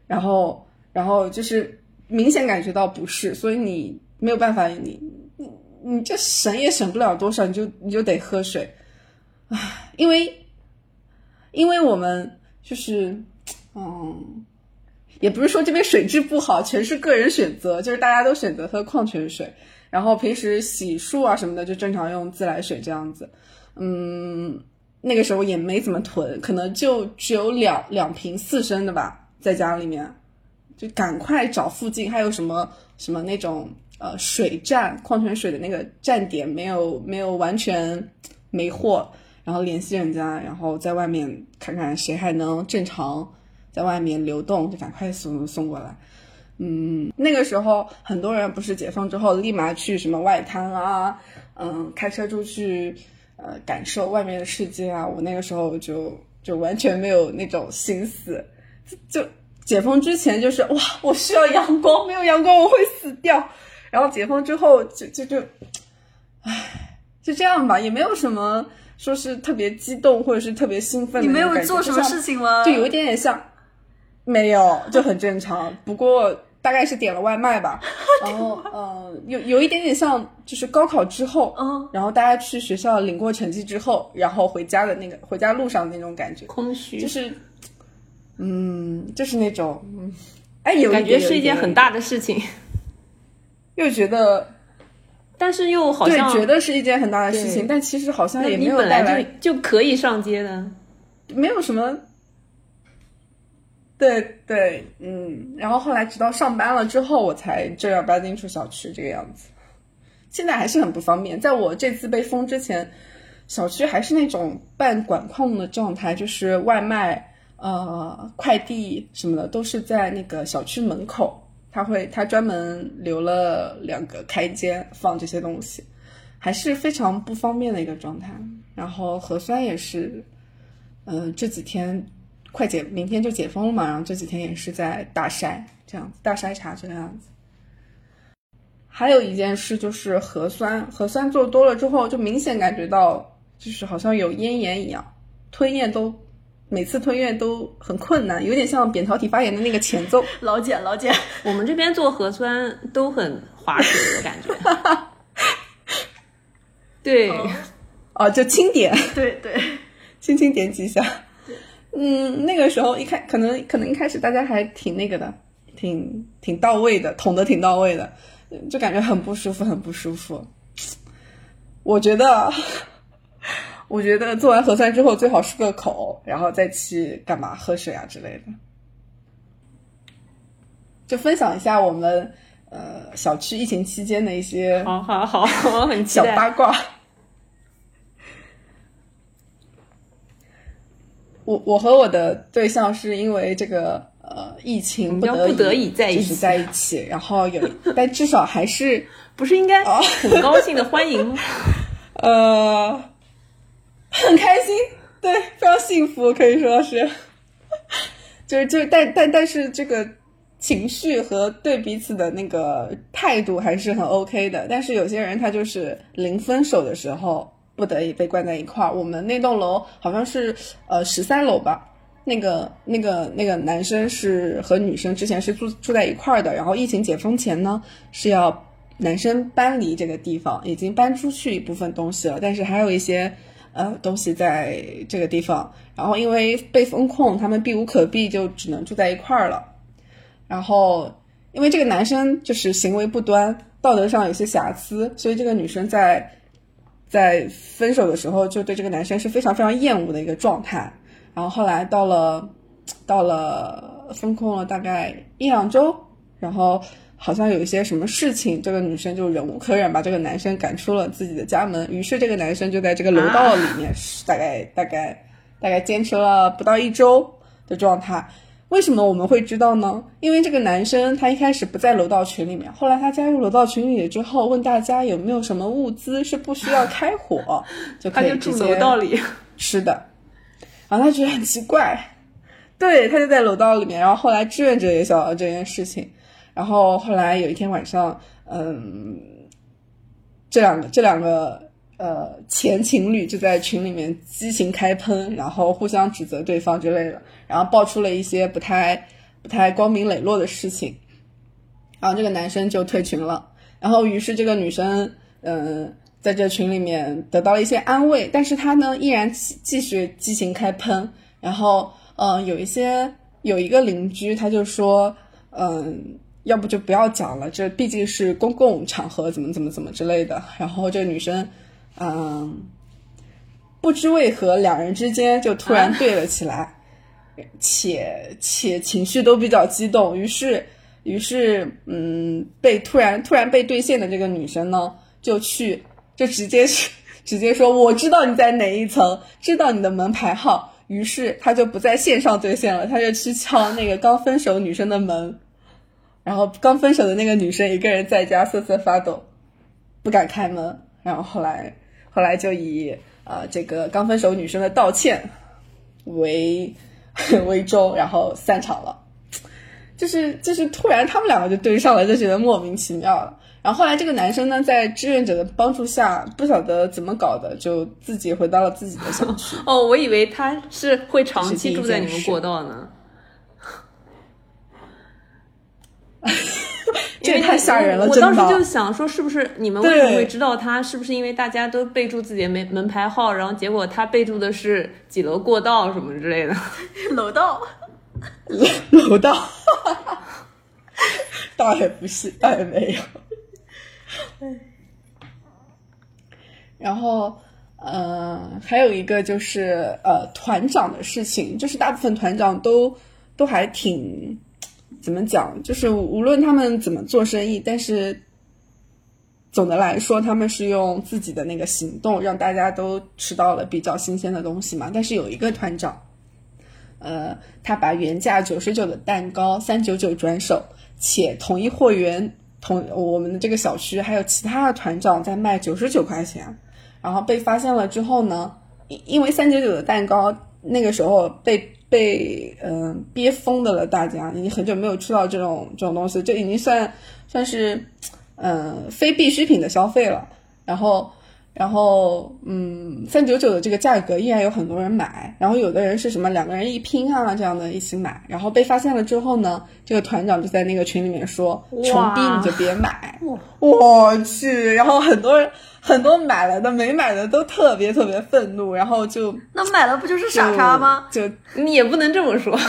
然后然后就是明显感觉到不适，所以你没有办法，你你你这省也省不了多少，你就你就得喝水，唉，因为因为我们就是嗯。也不是说这边水质不好，全是个人选择，就是大家都选择喝矿泉水，然后平时洗漱啊什么的就正常用自来水这样子。嗯，那个时候也没怎么囤，可能就只有两两瓶四升的吧，在家里面，就赶快找附近还有什么什么那种呃水站矿泉水的那个站点没有没有完全没货，然后联系人家，然后在外面看看谁还能正常。在外面流动，就赶快送送过来。嗯，那个时候很多人不是解放之后立马去什么外滩啊，嗯，开车出去，呃，感受外面的世界啊。我那个时候就就完全没有那种心思，就就解封之前就是哇，我需要阳光，没有阳光我会死掉。然后解封之后就就就，唉，就这样吧，也没有什么说是特别激动或者是特别兴奋的你没。有做什么事情吗？就有一点点像，没有，就很正常。不过大概是点了外卖吧，(laughs) 然后呃，有有一点点像，就是高考之后，嗯，然后大家去学校领过成绩之后，然后回家的那个回家路上的那种感觉，空虚，就是，嗯，就是那种，嗯，哎，有感觉是一件很，大的，事情，(laughs) 又觉得 (laughs) 但是又好对，像觉得是一件很大的事情，但其实好像也没有带来就就可以上街的，没有什么。对对，嗯，然后后来直到上班了之后，我才正儿八经出小区这个样子。现在还是很不方便。在我这次被封之前，小区还是那种半管控的状态，就是外卖、呃快递什么的都是在那个小区门口，他会他专门留了两个开间放这些东西，还是非常不方便的一个状态。然后核酸也是，嗯、这几天快解，明天就解封了嘛，然后这几天也是在大筛，这样子大筛查这个样子。还有一件事就是核酸，核酸做多了之后，就明显感觉到就是好像有咽炎一样，吞咽都每次吞咽都很困难，有点像扁桃体发炎的那个前奏。老 (laughs) 茧老茧，(laughs) 我们这边做核酸都很划水的感觉。(laughs) 对，哦，就轻点，对对，轻轻点几下。嗯，那个时候一开可能可能一开始大家还挺那个的，挺挺到位的，捅的挺到位的，嗯就感觉很不舒服，很不舒服。我觉得，我觉得做完核酸之后最好漱个口，然后再去干嘛喝水啊之类的。就分享一下我们呃小区疫情期间的一些好好好，我很期小待。八卦。我我和我的对象是因为这个呃疫情不得叫不得已在一起就是在一起，然后有，(laughs) 但至少还是不是应该哦很高兴的欢迎吗？(laughs) 呃很开心，对，非常幸福，可以说是，就是就但但但是这个情绪和对彼此的那个态度还是很 OK 的。但是有些人他就是临分手的时候不得已被关在一块儿。我们那栋楼好像是呃十三楼吧。那个、那个、那个男生是和女生之前是住住在一块儿的，然后疫情解封前呢是要男生搬离这个地方，已经搬出去一部分东西了，但是还有一些呃东西在这个地方。然后因为被封控，他们避无可避，就只能住在一块儿了。然后因为这个男生就是行为不端，道德上有些瑕疵，所以这个女生在在分手的时候就对这个男生是非常非常厌恶的一个状态。然后后来到了到了封控了大概一两周，然后好像有一些什么事情，这个女生就忍无可忍，把这个男生赶出了自己的家门。于是这个男生就在这个楼道里面，大概大概大概坚持了不到一周的状态。为什么我们会知道呢？因为这个男生他一开始不在楼道群里面，后来他加入楼道群里之后，问大家有没有什么物资是不需要开火 (laughs) 就他就住可以直接楼道里，吃的，然后他觉得很奇怪，对他就在楼道里面，然后后来志愿者也想到这件事情，然后后来有一天晚上，嗯，这两个这两个呃前情侣就在群里面激情开喷，然后互相指责对方之类的，然后爆出了一些不太不太光明磊落的事情，然后这个男生就退群了，然后于是这个女生嗯。在这群里面得到了一些安慰，但是他呢依然继继续激情开喷，然后嗯、有一些有一个邻居他就说嗯、要不就不要讲了，这毕竟是公共场合，怎么怎么怎么之类的。然后这女生嗯、不知为何两人之间就突然对了起来，且且情绪都比较激动，于是于是嗯被突然突然被兑现的这个女生呢就去。就直接是 (laughs) 直接说我知道你在哪一层，知道你的门牌号。于是他就不在线上兑现了，他就去敲那个刚分手女生的门，然后刚分手的那个女生一个人在家瑟瑟发抖，不敢开门。然后后来后来就以啊、呃、这个刚分手女生的道歉为 (laughs) 为终，然后散场了。就是就是突然他们两个就对上了，就觉得莫名其妙了。然后后来这个男生呢，在志愿者的帮助下，不晓得怎么搞的，就自己回到了自己的小区。(laughs) 哦，我以为他是会长期住在你们过道呢。(laughs) 这也太吓人了，我当时就。想说，是不是你们为什么会知道他？是不是因为大家都备注自己的门门牌号，然后结果他备注的是几楼过道什么之类的？(laughs) 楼道，(laughs) 楼道，倒也不是，倒也没有。然后，呃，还有一个就是呃团长的事情，就是大部分团长都都还挺怎么讲，就是无论他们怎么做生意，但是总的来说，他们是用自己的那个行动让大家都吃到了比较新鲜的东西嘛。但是有一个团长，呃，他把原价九十九的蛋糕三九九转手，且同一货源同我们的这个小区还有其他的团长在卖九十九块钱，然后被发现了之后呢，因因为三九九的蛋糕那个时候被被嗯、憋疯的了，大家已经很久没有吃到这种这种东西，这已经算算是嗯、非必需品的消费了。然后然后嗯，三九九的这个价格依然有很多人买，然后有的人是什么两个人一拼啊这样的一起买，然后被发现了之后呢，这个团长就在那个群里面说，穷逼你就别买，我去，然后很多人很多买了的没买的都特别特别愤怒，然后就那买了不就是傻叉吗？就你也不能这么说。(laughs)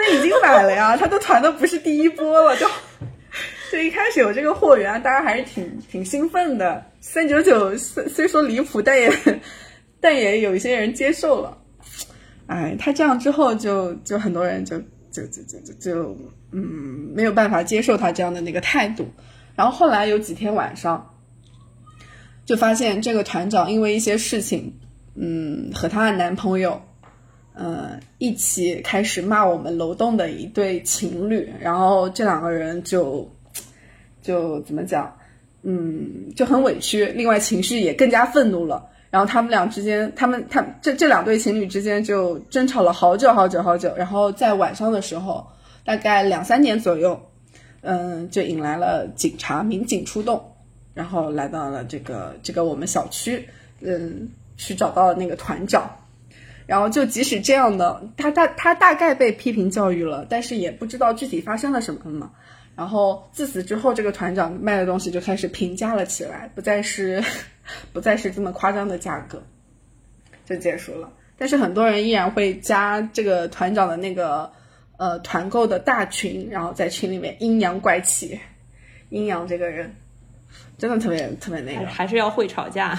那已经买了呀，他都团的不是第一波了，就就一开始有这个货源，大家还是挺挺兴奋的。三九九虽虽说离谱，但也但也有一些人接受了。哎，他这样之后就就很多人就就就就就就嗯没有办法接受他这样的那个态度。然后后来有几天晚上，就发现这个团长因为一些事情，嗯，和她的男朋友。呃，一起开始骂我们楼栋的一对情侣，然后这两个人就就怎么讲，嗯，就很委屈，另外情绪也更加愤怒了。然后他们俩之间，他们他这这两对情侣之间就争吵了好久好久好久。然后在晚上的时候，大概两三点左右，嗯，就引来了警察民警出动，然后来到了这个这个我们小区，嗯，去找到了那个团长。然后就即使这样的，他大他大概被批评教育了，但是也不知道具体发生了什么嘛。然后自此之后，这个团长卖的东西就开始平价了起来，不再是 (laughs) 不再是这么夸张的价格，就结束了。但是很多人依然会加这个团长的那个呃团购的大群，然后在群里面阴阳怪气，阴阳这个人真的特别特别那个，还是要会吵架。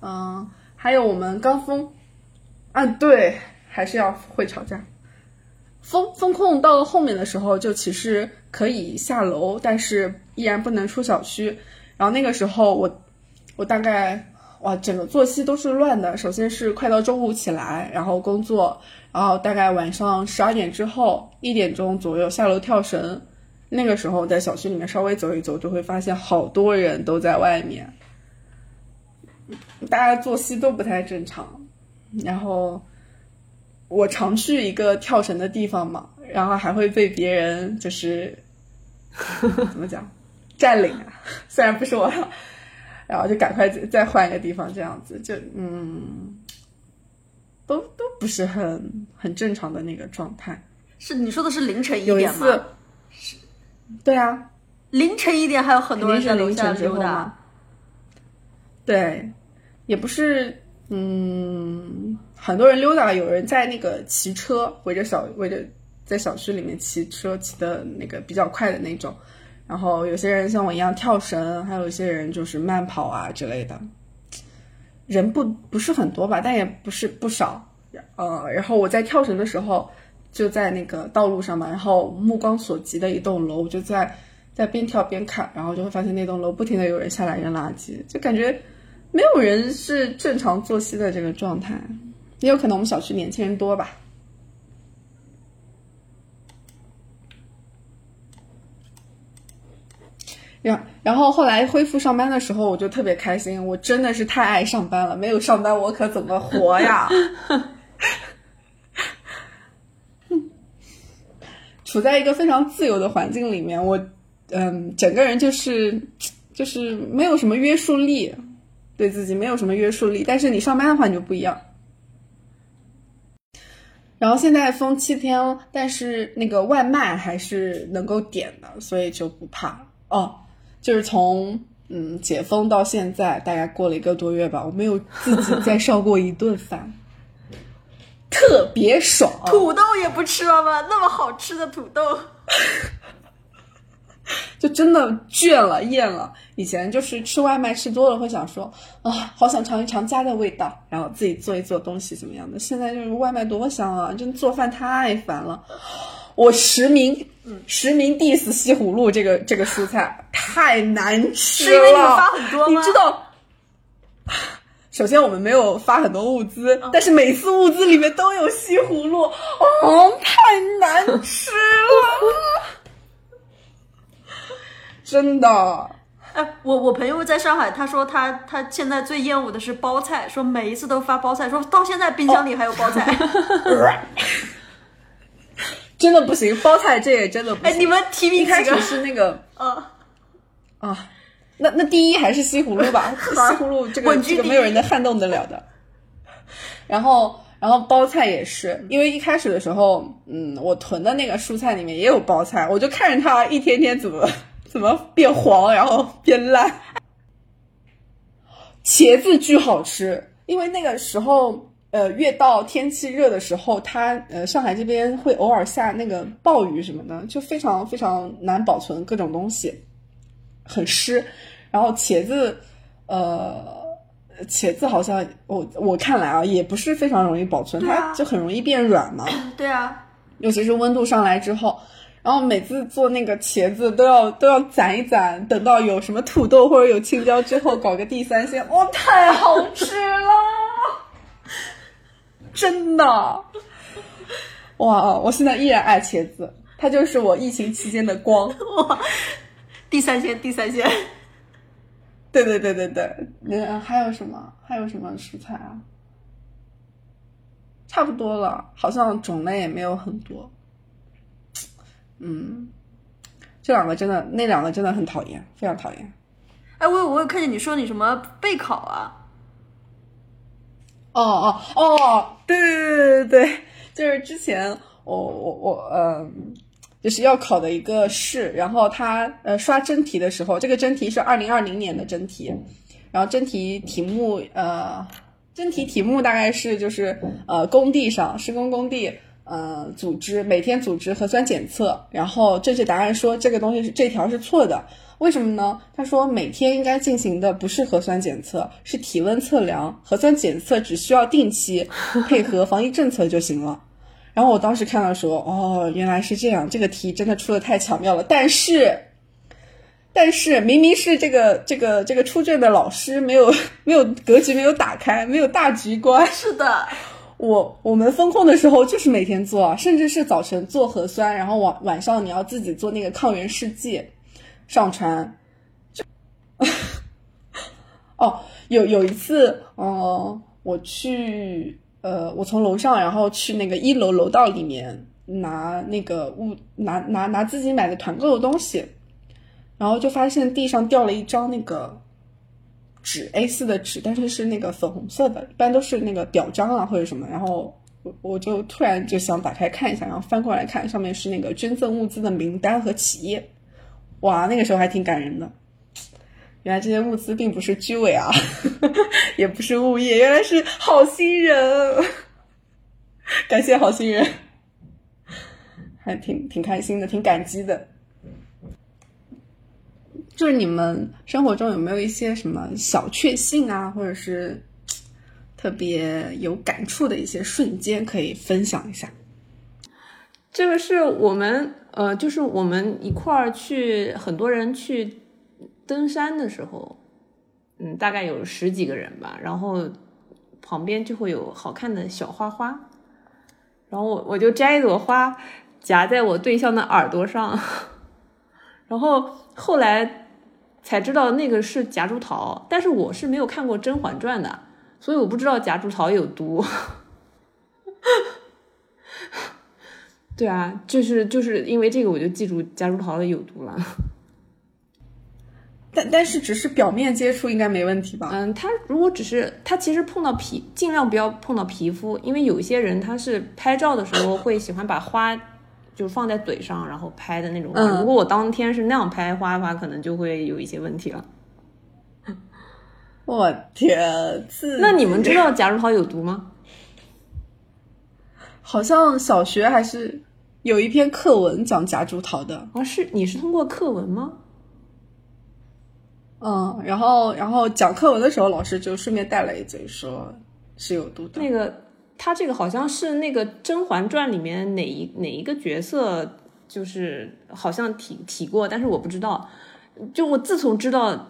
嗯，还有我们刚峰。啊，对，还是要会吵架。风风控到了后面的时候，就其实可以下楼，但是依然不能出小区。然后那个时候我，我大概哇，整个作息都是乱的。首先是快到中午起来，然后工作，然后大概晚上十二点之后，一点钟左右下楼跳绳。那个时候在小区里面稍微走一走，就会发现好多人都在外面，大家作息都不太正常。然后我常去一个跳绳的地方嘛，然后还会被别人就是 (laughs) 怎么讲占领啊，虽然不是我，然后就赶快再换一个地方，这样子就嗯，都都不是很很正常的那个状态。是你说的是凌晨一有一点吗？次，对啊，凌晨一点还有很多人在楼下溜达。对，也不是，嗯，很多人溜达，有人在那个骑车，围着小围着在小区里面骑车，骑的那个比较快的那种。然后有些人像我一样跳绳，还有一些人就是慢跑啊之类的。人不不是很多吧，但也不是不少。呃，然后我在跳绳的时候，就在那个道路上嘛，然后目光所及的一栋楼，我就在在边跳边看，然后就会发现那栋楼不停的有人下来扔垃圾，就感觉没有人是正常作息的这个状态，也有可能我们小区年轻人多吧。然然后后来恢复上班的时候，我就特别开心，我真的是太爱上班了，没有上班我可怎么活呀？处在一个非常自由的环境里面，我嗯，整个人就是就是没有什么约束力，对自己没有什么约束力。但是你上班的话，你就不一样。然后现在封七天，但是那个外卖还是能够点的，所以就不怕哦。就是从嗯解封到现在，大概过了一个多月吧，我没有自己再烧过一顿饭，(laughs) 特别爽。土豆也不吃了吗？那么好吃的土豆，(laughs) 就真的倦了、厌了。以前就是吃外卖吃多了，会想说啊，好想尝一尝家的味道，然后自己做一做东西怎么样的。现在就是外卖多香啊，真的做饭太烦了。我实名，实名 diss 西葫芦这个这个蔬菜太难吃了。是因为你发很多吗你知道？首先我们没有发很多物资，但是每次物资里面都有西葫芦，哦，太难吃了。(laughs) 真的，哎，我我朋友在上海，他说他他现在最厌恶的是包菜，说每一次都发包菜，说到现在冰箱里还有包菜。真的不行，包菜这也真的不行哎，行。你们提名一开始？是那个啊，(laughs) 啊，那那第一还是西葫芦吧，(laughs) 西葫芦这个这个没有人能撼动得了的。然后然后包菜也是，因为一开始的时候，嗯，我囤的那个蔬菜里面也有包菜，我就看着它一天天怎么怎么变黄，然后变烂。茄子巨好吃，因为那个时候，呃，越到天气热的时候，它呃上海这边会偶尔下那个暴雨什么的，就非常非常难保存各种东西，很湿。然后茄子，呃，茄子好像我我看来啊，也不是非常容易保存，啊它就很容易变软嘛。对啊，尤其是温度上来之后，然后每次做那个茄子都要都要攒一攒，等到有什么土豆或者有青椒之后，搞个地三鲜，哇，太好吃了，(laughs) 真的，哇，我现在依然爱茄子，它就是我疫情期间的光。哇，地三鲜，地三鲜。对对对对对，嗯，还有什么？还有什么蔬菜啊？差不多了，好像种类也没有很多。嗯，这两个真的，那两个真的很讨厌，非常讨厌。哎，我有我有看见你说你什么备考啊？哦哦哦，对对对对对，(laughs) 就是之前我我我呃，就是要考的一个试，然后他呃刷真题的时候，这个真题是二零二零年的真题，然后真题题目呃，真题题目大概是就是呃工地上施工工地。呃，组织每天组织核酸检测，然后正确答案说这个东西是这条是错的，为什么呢？他说每天应该进行的不是核酸检测，是体温测量。核酸检测只需要定期配合防疫政策就行了。然后我当时看到说，哦，原来是这样，这个题真的出的太巧妙了。但是，但是明明是这个这个这个出卷的老师没有没有格局没有打开，没有大局观。是的，我我们封控的时候就是每天做，甚至是早晨做核酸，然后晚晚上你要自己做那个抗原试剂，上传。(laughs) 哦，有有一次，呃，我去，呃，我从楼上然后去那个一楼楼道里面拿那个物拿拿拿自己买的团购的东西，然后就发现地上掉了一张那个纸 A 4的纸，但是是那个粉红色的，一般都是那个表彰啊或者什么，然后我我就突然就想打开看一下，然后翻过来看，上面是那个捐赠物资的名单和企业，哇，那个时候还挺感人的。原来这些物资并不是居委啊，(laughs) 也不是物业，原来是好心人，感谢好心人，(laughs) 还挺挺开心的，挺感激的。就是你们生活中有没有一些什么小确幸啊，或者是特别有感触的一些瞬间可以分享一下？这个是我们呃，就是我们一块儿去，很多人去登山的时候，嗯，大概有十几个人吧，然后旁边就会有好看的小花花，然后我我就摘一朵花夹在我对象的耳朵上，(laughs) 然后后来才知道那个是夹竹桃，但是我是没有看过《甄嬛传》的，所以我不知道夹竹桃有毒。(laughs) 对啊，就是就是因为这个，我就记住夹竹桃的有毒了。但但是只是表面接触应该没问题吧？嗯，它如果只是它其实碰到皮，尽量不要碰到皮肤，因为有一些人他是拍照的时候会喜欢把花就放在嘴上，然后拍的那种。嗯如果我当天是那样拍花的话，可能就会有一些问题了。(laughs) 我天，那你们知道夹竹桃有毒吗？(laughs) 好像小学还是有一篇课文讲夹竹桃的，啊，是你是通过课文吗？嗯，然后然后讲课文的时候，老师就顺便带了一嘴，说是有毒的。那个他这个好像是那个《甄嬛传》里面哪一哪一个角色，就是好像提提过，但是我不知道。就我自从知道，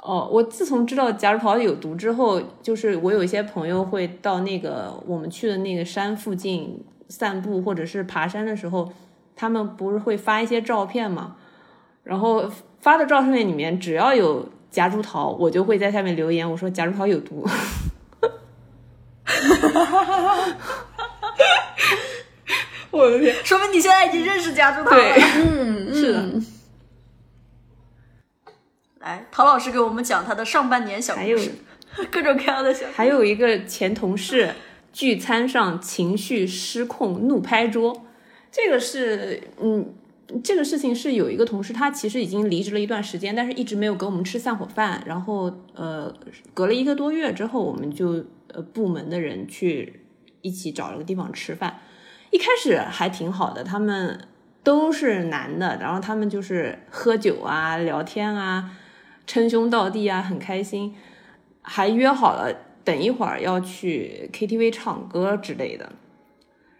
哦，我自从知道夹竹桃有毒之后，就是我有一些朋友会到那个我们去的那个山附近散步或者是爬山的时候，他们不是会发一些照片嘛，然后发的照片里面只要有夹竹桃，我就会在下面留言，我说夹竹桃有毒。(laughs) 我的天，说明你现在已经认识夹竹桃了。对，嗯，是的嗯来，陶老师给我们讲他的上半年小故事，(laughs) 各种各样的小。还有一个前同事聚餐上情绪失控怒拍桌，这个是嗯。这个事情是有一个同事，他其实已经离职了一段时间，但是一直没有给我们吃散伙饭。然后呃，隔了一个多月之后，我们就呃部门的人去一起找了个地方吃饭。一开始还挺好的，他们都是男的，然后他们就是喝酒啊、聊天啊、称兄道弟啊，很开心，还约好了等一会儿要去 KTV 唱歌之类的。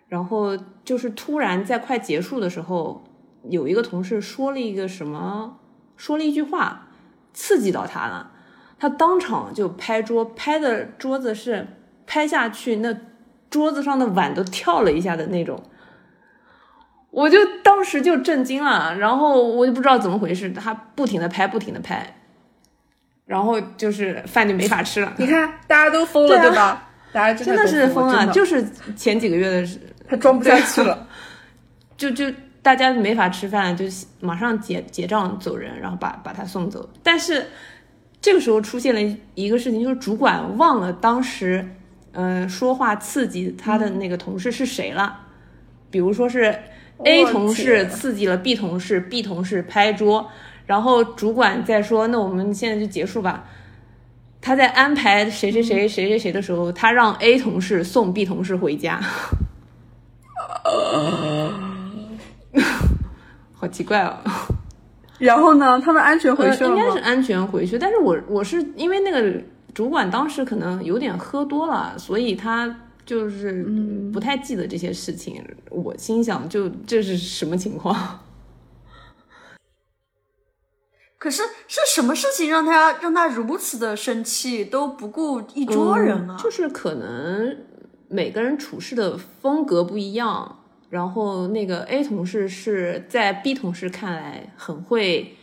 然后就是突然在快结束的时候，有一个同事说了一个什么，说了一句话，刺激到他了，他当场就拍桌，拍的桌子是拍下去，那桌子上的碗都跳了一下的那种。我就当时就震惊了，然后我就不知道怎么回事，他不停的拍，不停的拍，然后就是饭就没法吃了，你看大家都疯了，对吧？大家真的的是疯了，就就是前几个月的事，他装不下去了。就就大家没法吃饭，就马上结结账走人，然后把把他送走。但是这个时候出现了一个事情，就是主管忘了当时，呃，说话刺激他的那个同事是谁了。比如说是 A 同事刺激了 B 同事，B 同事拍桌，然后主管在说：“那我们现在就结束吧。”他在安排谁谁谁谁谁谁的时候，他让 A 同事送 B 同事回家。(laughs) 好奇怪哦，然后呢，他们安全回呃去？应该是安全回去，但是我我是因为那个主管当时可能有点喝多了，所以他就是不太记得这些事情。我心想，就这是什么情况？(laughs) 可是是什么事情让他让他如此的生气，都不顾一桌人啊？嗯就是可能每个人处事的风格不一样。然后那个 A 同事是在 B 同事看来很会、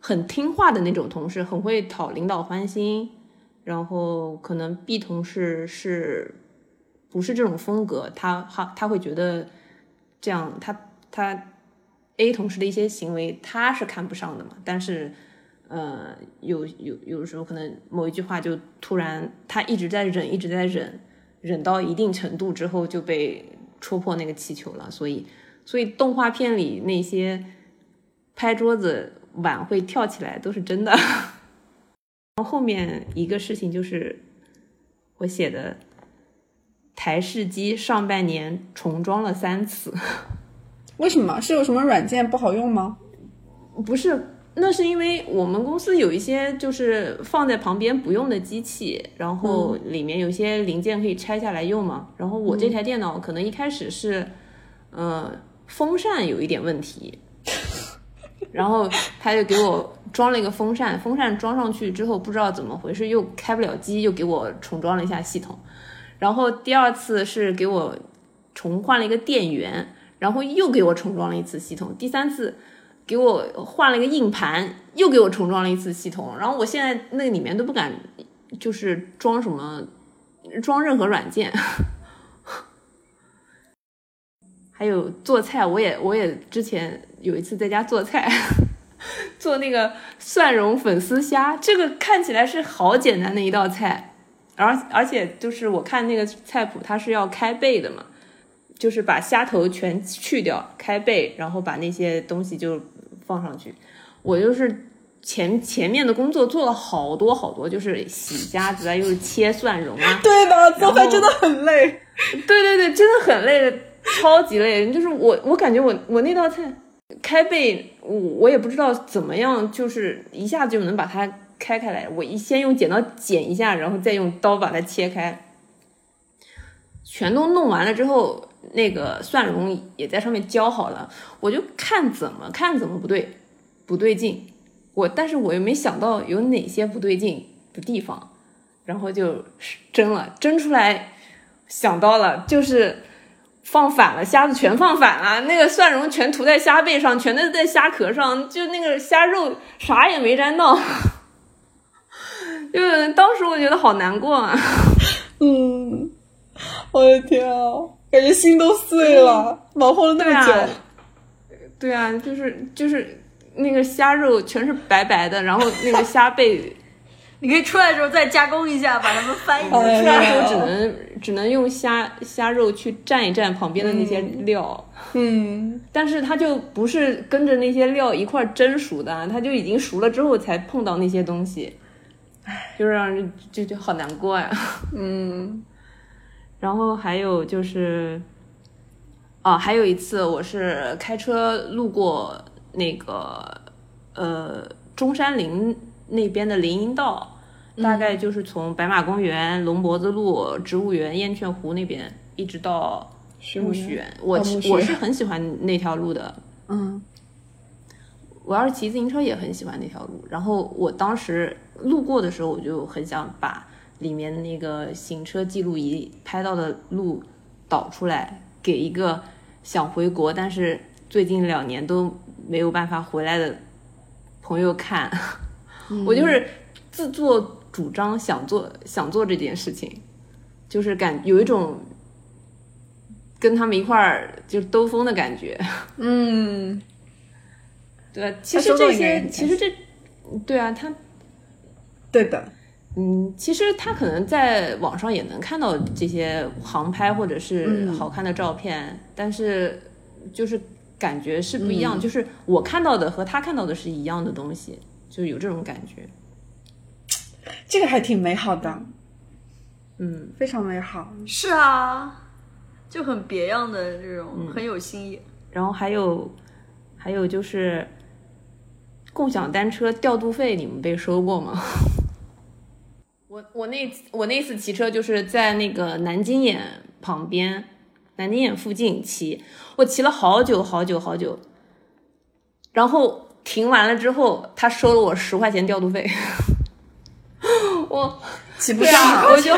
很听话的那种同事，很会讨领导欢心。然后可能 B 同事是不是这种风格？他他他会觉得这样，他他 A 同事的一些行为他是看不上的嘛。但是呃，有有有时候可能某一句话就突然他一直在忍，一直在忍，忍到一定程度之后就被戳破那个气球了。所以所以动画片里那些拍桌子碗会跳起来都是真的。(laughs) 然后后面一个事情就是我写的台式机上半年重装了三次，(laughs) 为什么？是有什么软件不好用吗？不是，那是因为我们公司有一些就是放在旁边不用的机器，然后里面有些零件可以拆下来用嘛。然后我这台电脑可能一开始是，呃，风扇有一点问题，(laughs) 然后他就给我装了一个风扇，风扇装上去之后不知道怎么回事又开不了机，又给我重装了一下系统。然后第二次是给我重换了一个电源，然后又给我重装了一次系统。第三次给我换了一个硬盘，又给我重装了一次系统。然后我现在那个里面都不敢，就是装什么，装任何软件。(laughs) 还有做菜，我也我也之前有一次在家做菜，(laughs) 做那个蒜蓉粉丝虾，这个看起来是好简单的一道菜，而而且就是我看那个菜谱，它是要开背的嘛，就是把虾头全去掉，开背，然后把那些东西就放上去。我就是前前面的工作做了好多好多，就是洗虾子啊，又是切蒜蓉啊，(laughs) 对的，做饭真的很累。对对对，真的很累，超级累。就是我，我感觉我我那道菜开背，我我也不知道怎么样，就是一下子就能把它开开来。我一先用剪刀剪一下，然后再用刀把它切开，全都弄完了之后，那个蒜蓉也在上面浇好了，我就看怎么看怎么不对，不对劲。我但是我又没想到有哪些不对劲的地方，然后就蒸了，蒸出来。想到了，就是放反了，虾子全放反了，那个蒜蓉全涂在虾背上，全都在虾壳上，就那个虾肉啥也没沾到。(laughs) 就当时我觉得好难过啊，嗯，我的天啊，感觉心都碎了，忙活了那么久。对啊对啊，就是就是那个虾肉全是白白的，然后那个虾背 (laughs) 你可以出来的时候再加工一下，把它们翻译哎出来。出来的时候只能只能用虾虾肉去蘸一蘸旁边的那些料。嗯，但是它就不是跟着那些料一块蒸熟的啊，它就已经熟了之后才碰到那些东西，就让人就就好难过呀。嗯，然后还有就是，啊，还有一次我是开车路过那个呃中山陵那边的林荫道，大概就是从白马公园、龙脖子路、植物园、燕雀湖那边一直到木木樨园，我我是很喜欢那条路的。(laughs) 嗯，我要是骑自行车也很喜欢那条路。然后我当时路过的时候，我就很想把里面那个行车记录仪拍到的路导出来，给一个想回国但是最近两年都没有办法回来的朋友看。(laughs) 我就是自作主张想做想做这件事情，就是感有一种跟他们一块儿就兜风的感觉。嗯，(laughs) 对，其实这些，其实这，对啊，他，对的，嗯，其实他可能在网上也能看到这些航拍或者是好看的照片，但是就是感觉是不一样，就是我看到的和他看到的是一样的东西，就是有这种感觉。这个还挺美好的，嗯，非常美好。是啊，就很别样的这嗯种，很有新意。然后还有，还有就是共享单车调度费，你们被收过吗？我我那我那次骑车就是在那个南京眼旁边，南京眼附近骑，我骑了好久好久好久，然后停完了之后，他收了我十块钱调度费，(laughs) 我 (laughs) 骑不上了，我就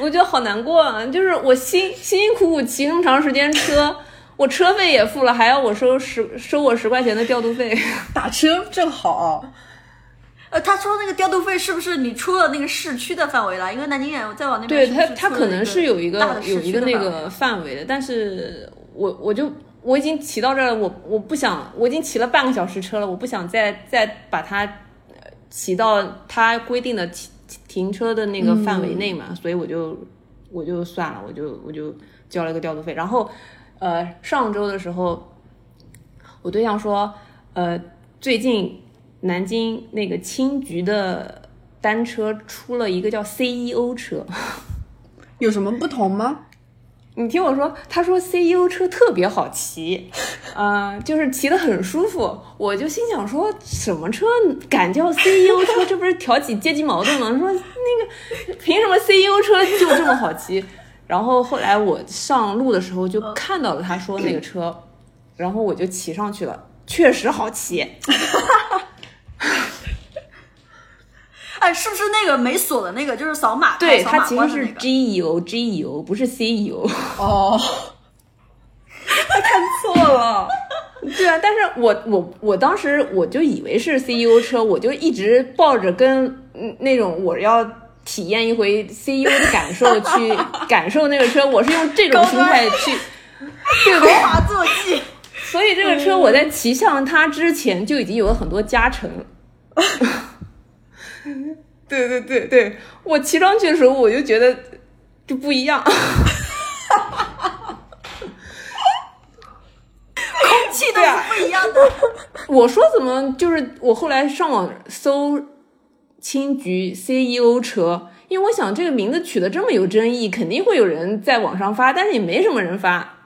我觉得好难过啊！就是我辛辛辛苦苦骑那么长时间车，我车费也付了，还要我收十收我十块钱的调度费。(laughs) 打车正好。呃，他说那个调度费是不是你出了那个市区的范围了？因为南京眼再往那边对他，他可能是有一个有一个那个范围的，但是我我就我已经骑到这儿了，我我不想，我已经骑了半个小时车了，我不想再再把它呃骑到他规定的停停车的那个范围内嘛，所以我就我就算了，我就我就交了一个调度费。然后呃上周的时候，我对象说，呃最近南京那个青桔的单车出了一个叫 CEO 车。有什么不同吗？你听我说，他说 CEO 车特别好骑，呃，就是骑得很舒服。我就心想说，什么车敢叫 CEO 车？这不是挑起阶级矛盾吗？说那个凭什么 CEO 车就这么好骑？然后后来我上路的时候就看到了他说那个车，然后我就骑上去了，确实好骑。哎，是不是那个没锁的那个，就是扫码对，开扫码它其实是关的那个？GEO GEO，不是 CEO。哦，(laughs) 他看错了。对啊，但是我我我当时我就以为是 CEO 车，我就一直抱着跟嗯那种我要体验一回 CEO 的感受去 (laughs) 感受那个车，我是用这种心态去，对不对？豪华坐骑，所以这个车我在骑上它之前就已经有了很多加成了。(laughs) 对对对对，我骑上去的时候我就觉得就不一样。(laughs) 空气都是不一样的。(laughs) 我说怎么就是我后来上网搜青桔 CEO 车，因为我想这个名字取得这么有争议，肯定会有人在网上发，但是也没什么人发，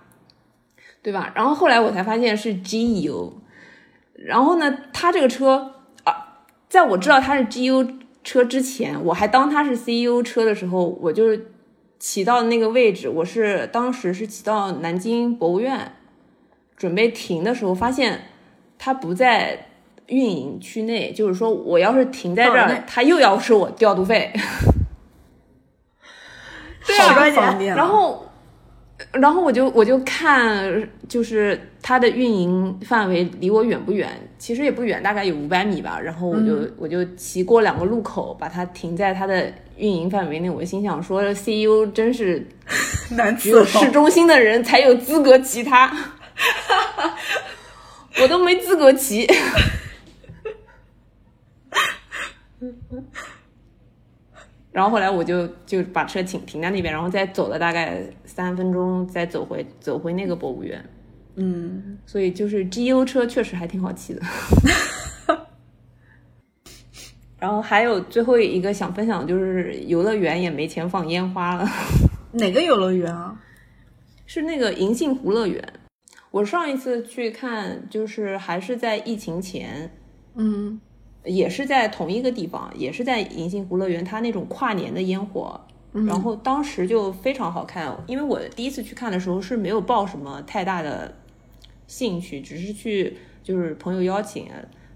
对吧？然后后来我才发现是 GEO，然后呢，他这个车啊，在我知道他是 GEO 车之前，我还当他是 CEO 车的时候，我就是骑到那个位置，我是当时是骑到南京博物院。准备停的时候，发现他不在运营区内，就是说我要是停在这儿，它又要收我调度费。(laughs) 对啊。然后然后我就我就看，就是它的运营范围离我远不远？其实也不远，大概有五百米吧。然后我就、我就骑过两个路口，把它停在它的运营范围内。我心想说，CEO 真是 (laughs) 难只有市中心的人才有资格骑它，(laughs) 我都没资格骑。(laughs) 然后后来我就就把车停停在那边，然后再走了大概三分钟，再走回走回那个博物院。嗯，所以就是 G U 车确实还挺好骑的。(laughs) 然后还有最后一个想分享，就是游乐园也没钱放烟花了，哪个游乐园啊？(laughs) 是那个银杏湖乐园。我上一次去看，就是还是在疫情前，嗯也是在同一个地方，也是在银杏湖乐园，它那种跨年的烟火，然后当时就非常好看。因为我第一次去看的时候是没有抱什么太大的兴趣，只是去就是朋友邀请，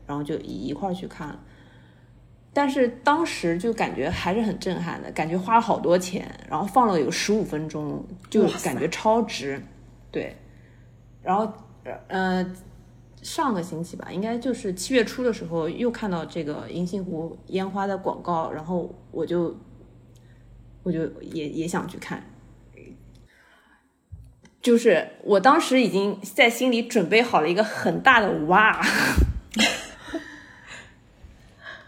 然后就一一块儿去看。但是当时就感觉还是很震撼的，感觉花了好多钱，然后放了有十五分钟，就感觉超值。对，然后呃，上个星期吧，应该就是七月初的时候，又看到这个银杏湖烟花的广告，然后我就我就也也想去看。就是我当时已经在心里准备好了一个很大的哇，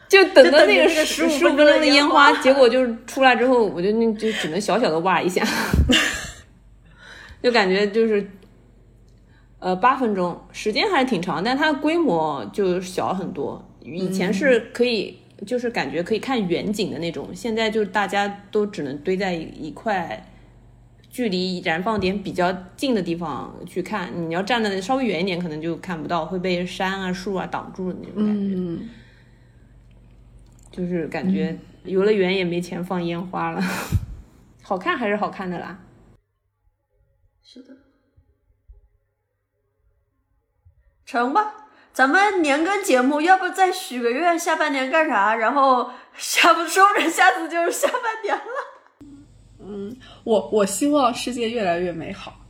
就等到那个就等着那个15十十五分分钟的烟花，结果就是出来之后，我就那就只能小小的哇一下，(laughs) 就感觉就是呃八分钟，时间还是挺长，但它的规模就小很多。以前是可以，就是感觉可以看远景的那种，现在就是大家都只能堆在一一块。距离燃放点比较近的地方去看，你要站的稍微远一点，可能就看不到，会被山啊、树啊挡住的那种感觉。嗯，(laughs) 就是感觉游乐园也没钱放烟花了，(laughs) 好看还是好看的啦。是的，成吧。咱们年更节目，要不再许个愿，下半年干啥？然后下不收着，下次就是下半年了。(laughs) 嗯我我希望世界越来越美好，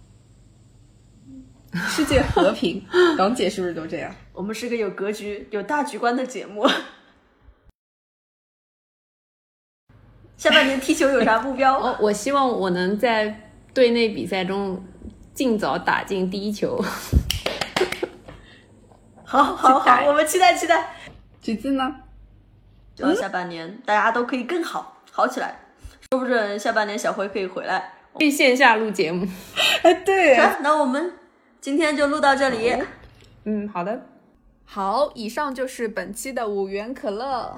世界和平。(laughs) 港姐是不是都这样？我们是个有格局、有大局观的节目。下半年踢球有啥目标？我 (laughs) 我希望我能在队内比赛中尽早打进第一球。好好好，我们期待期待。橘子呢？希望下半年大家都可以更好，好起来。说不准下半年小辉可以回来。去线下录节目。哎，对，啊 (laughs) 那我们今天就录到这里。嗯，好的。好，以上就是本期的五元可乐。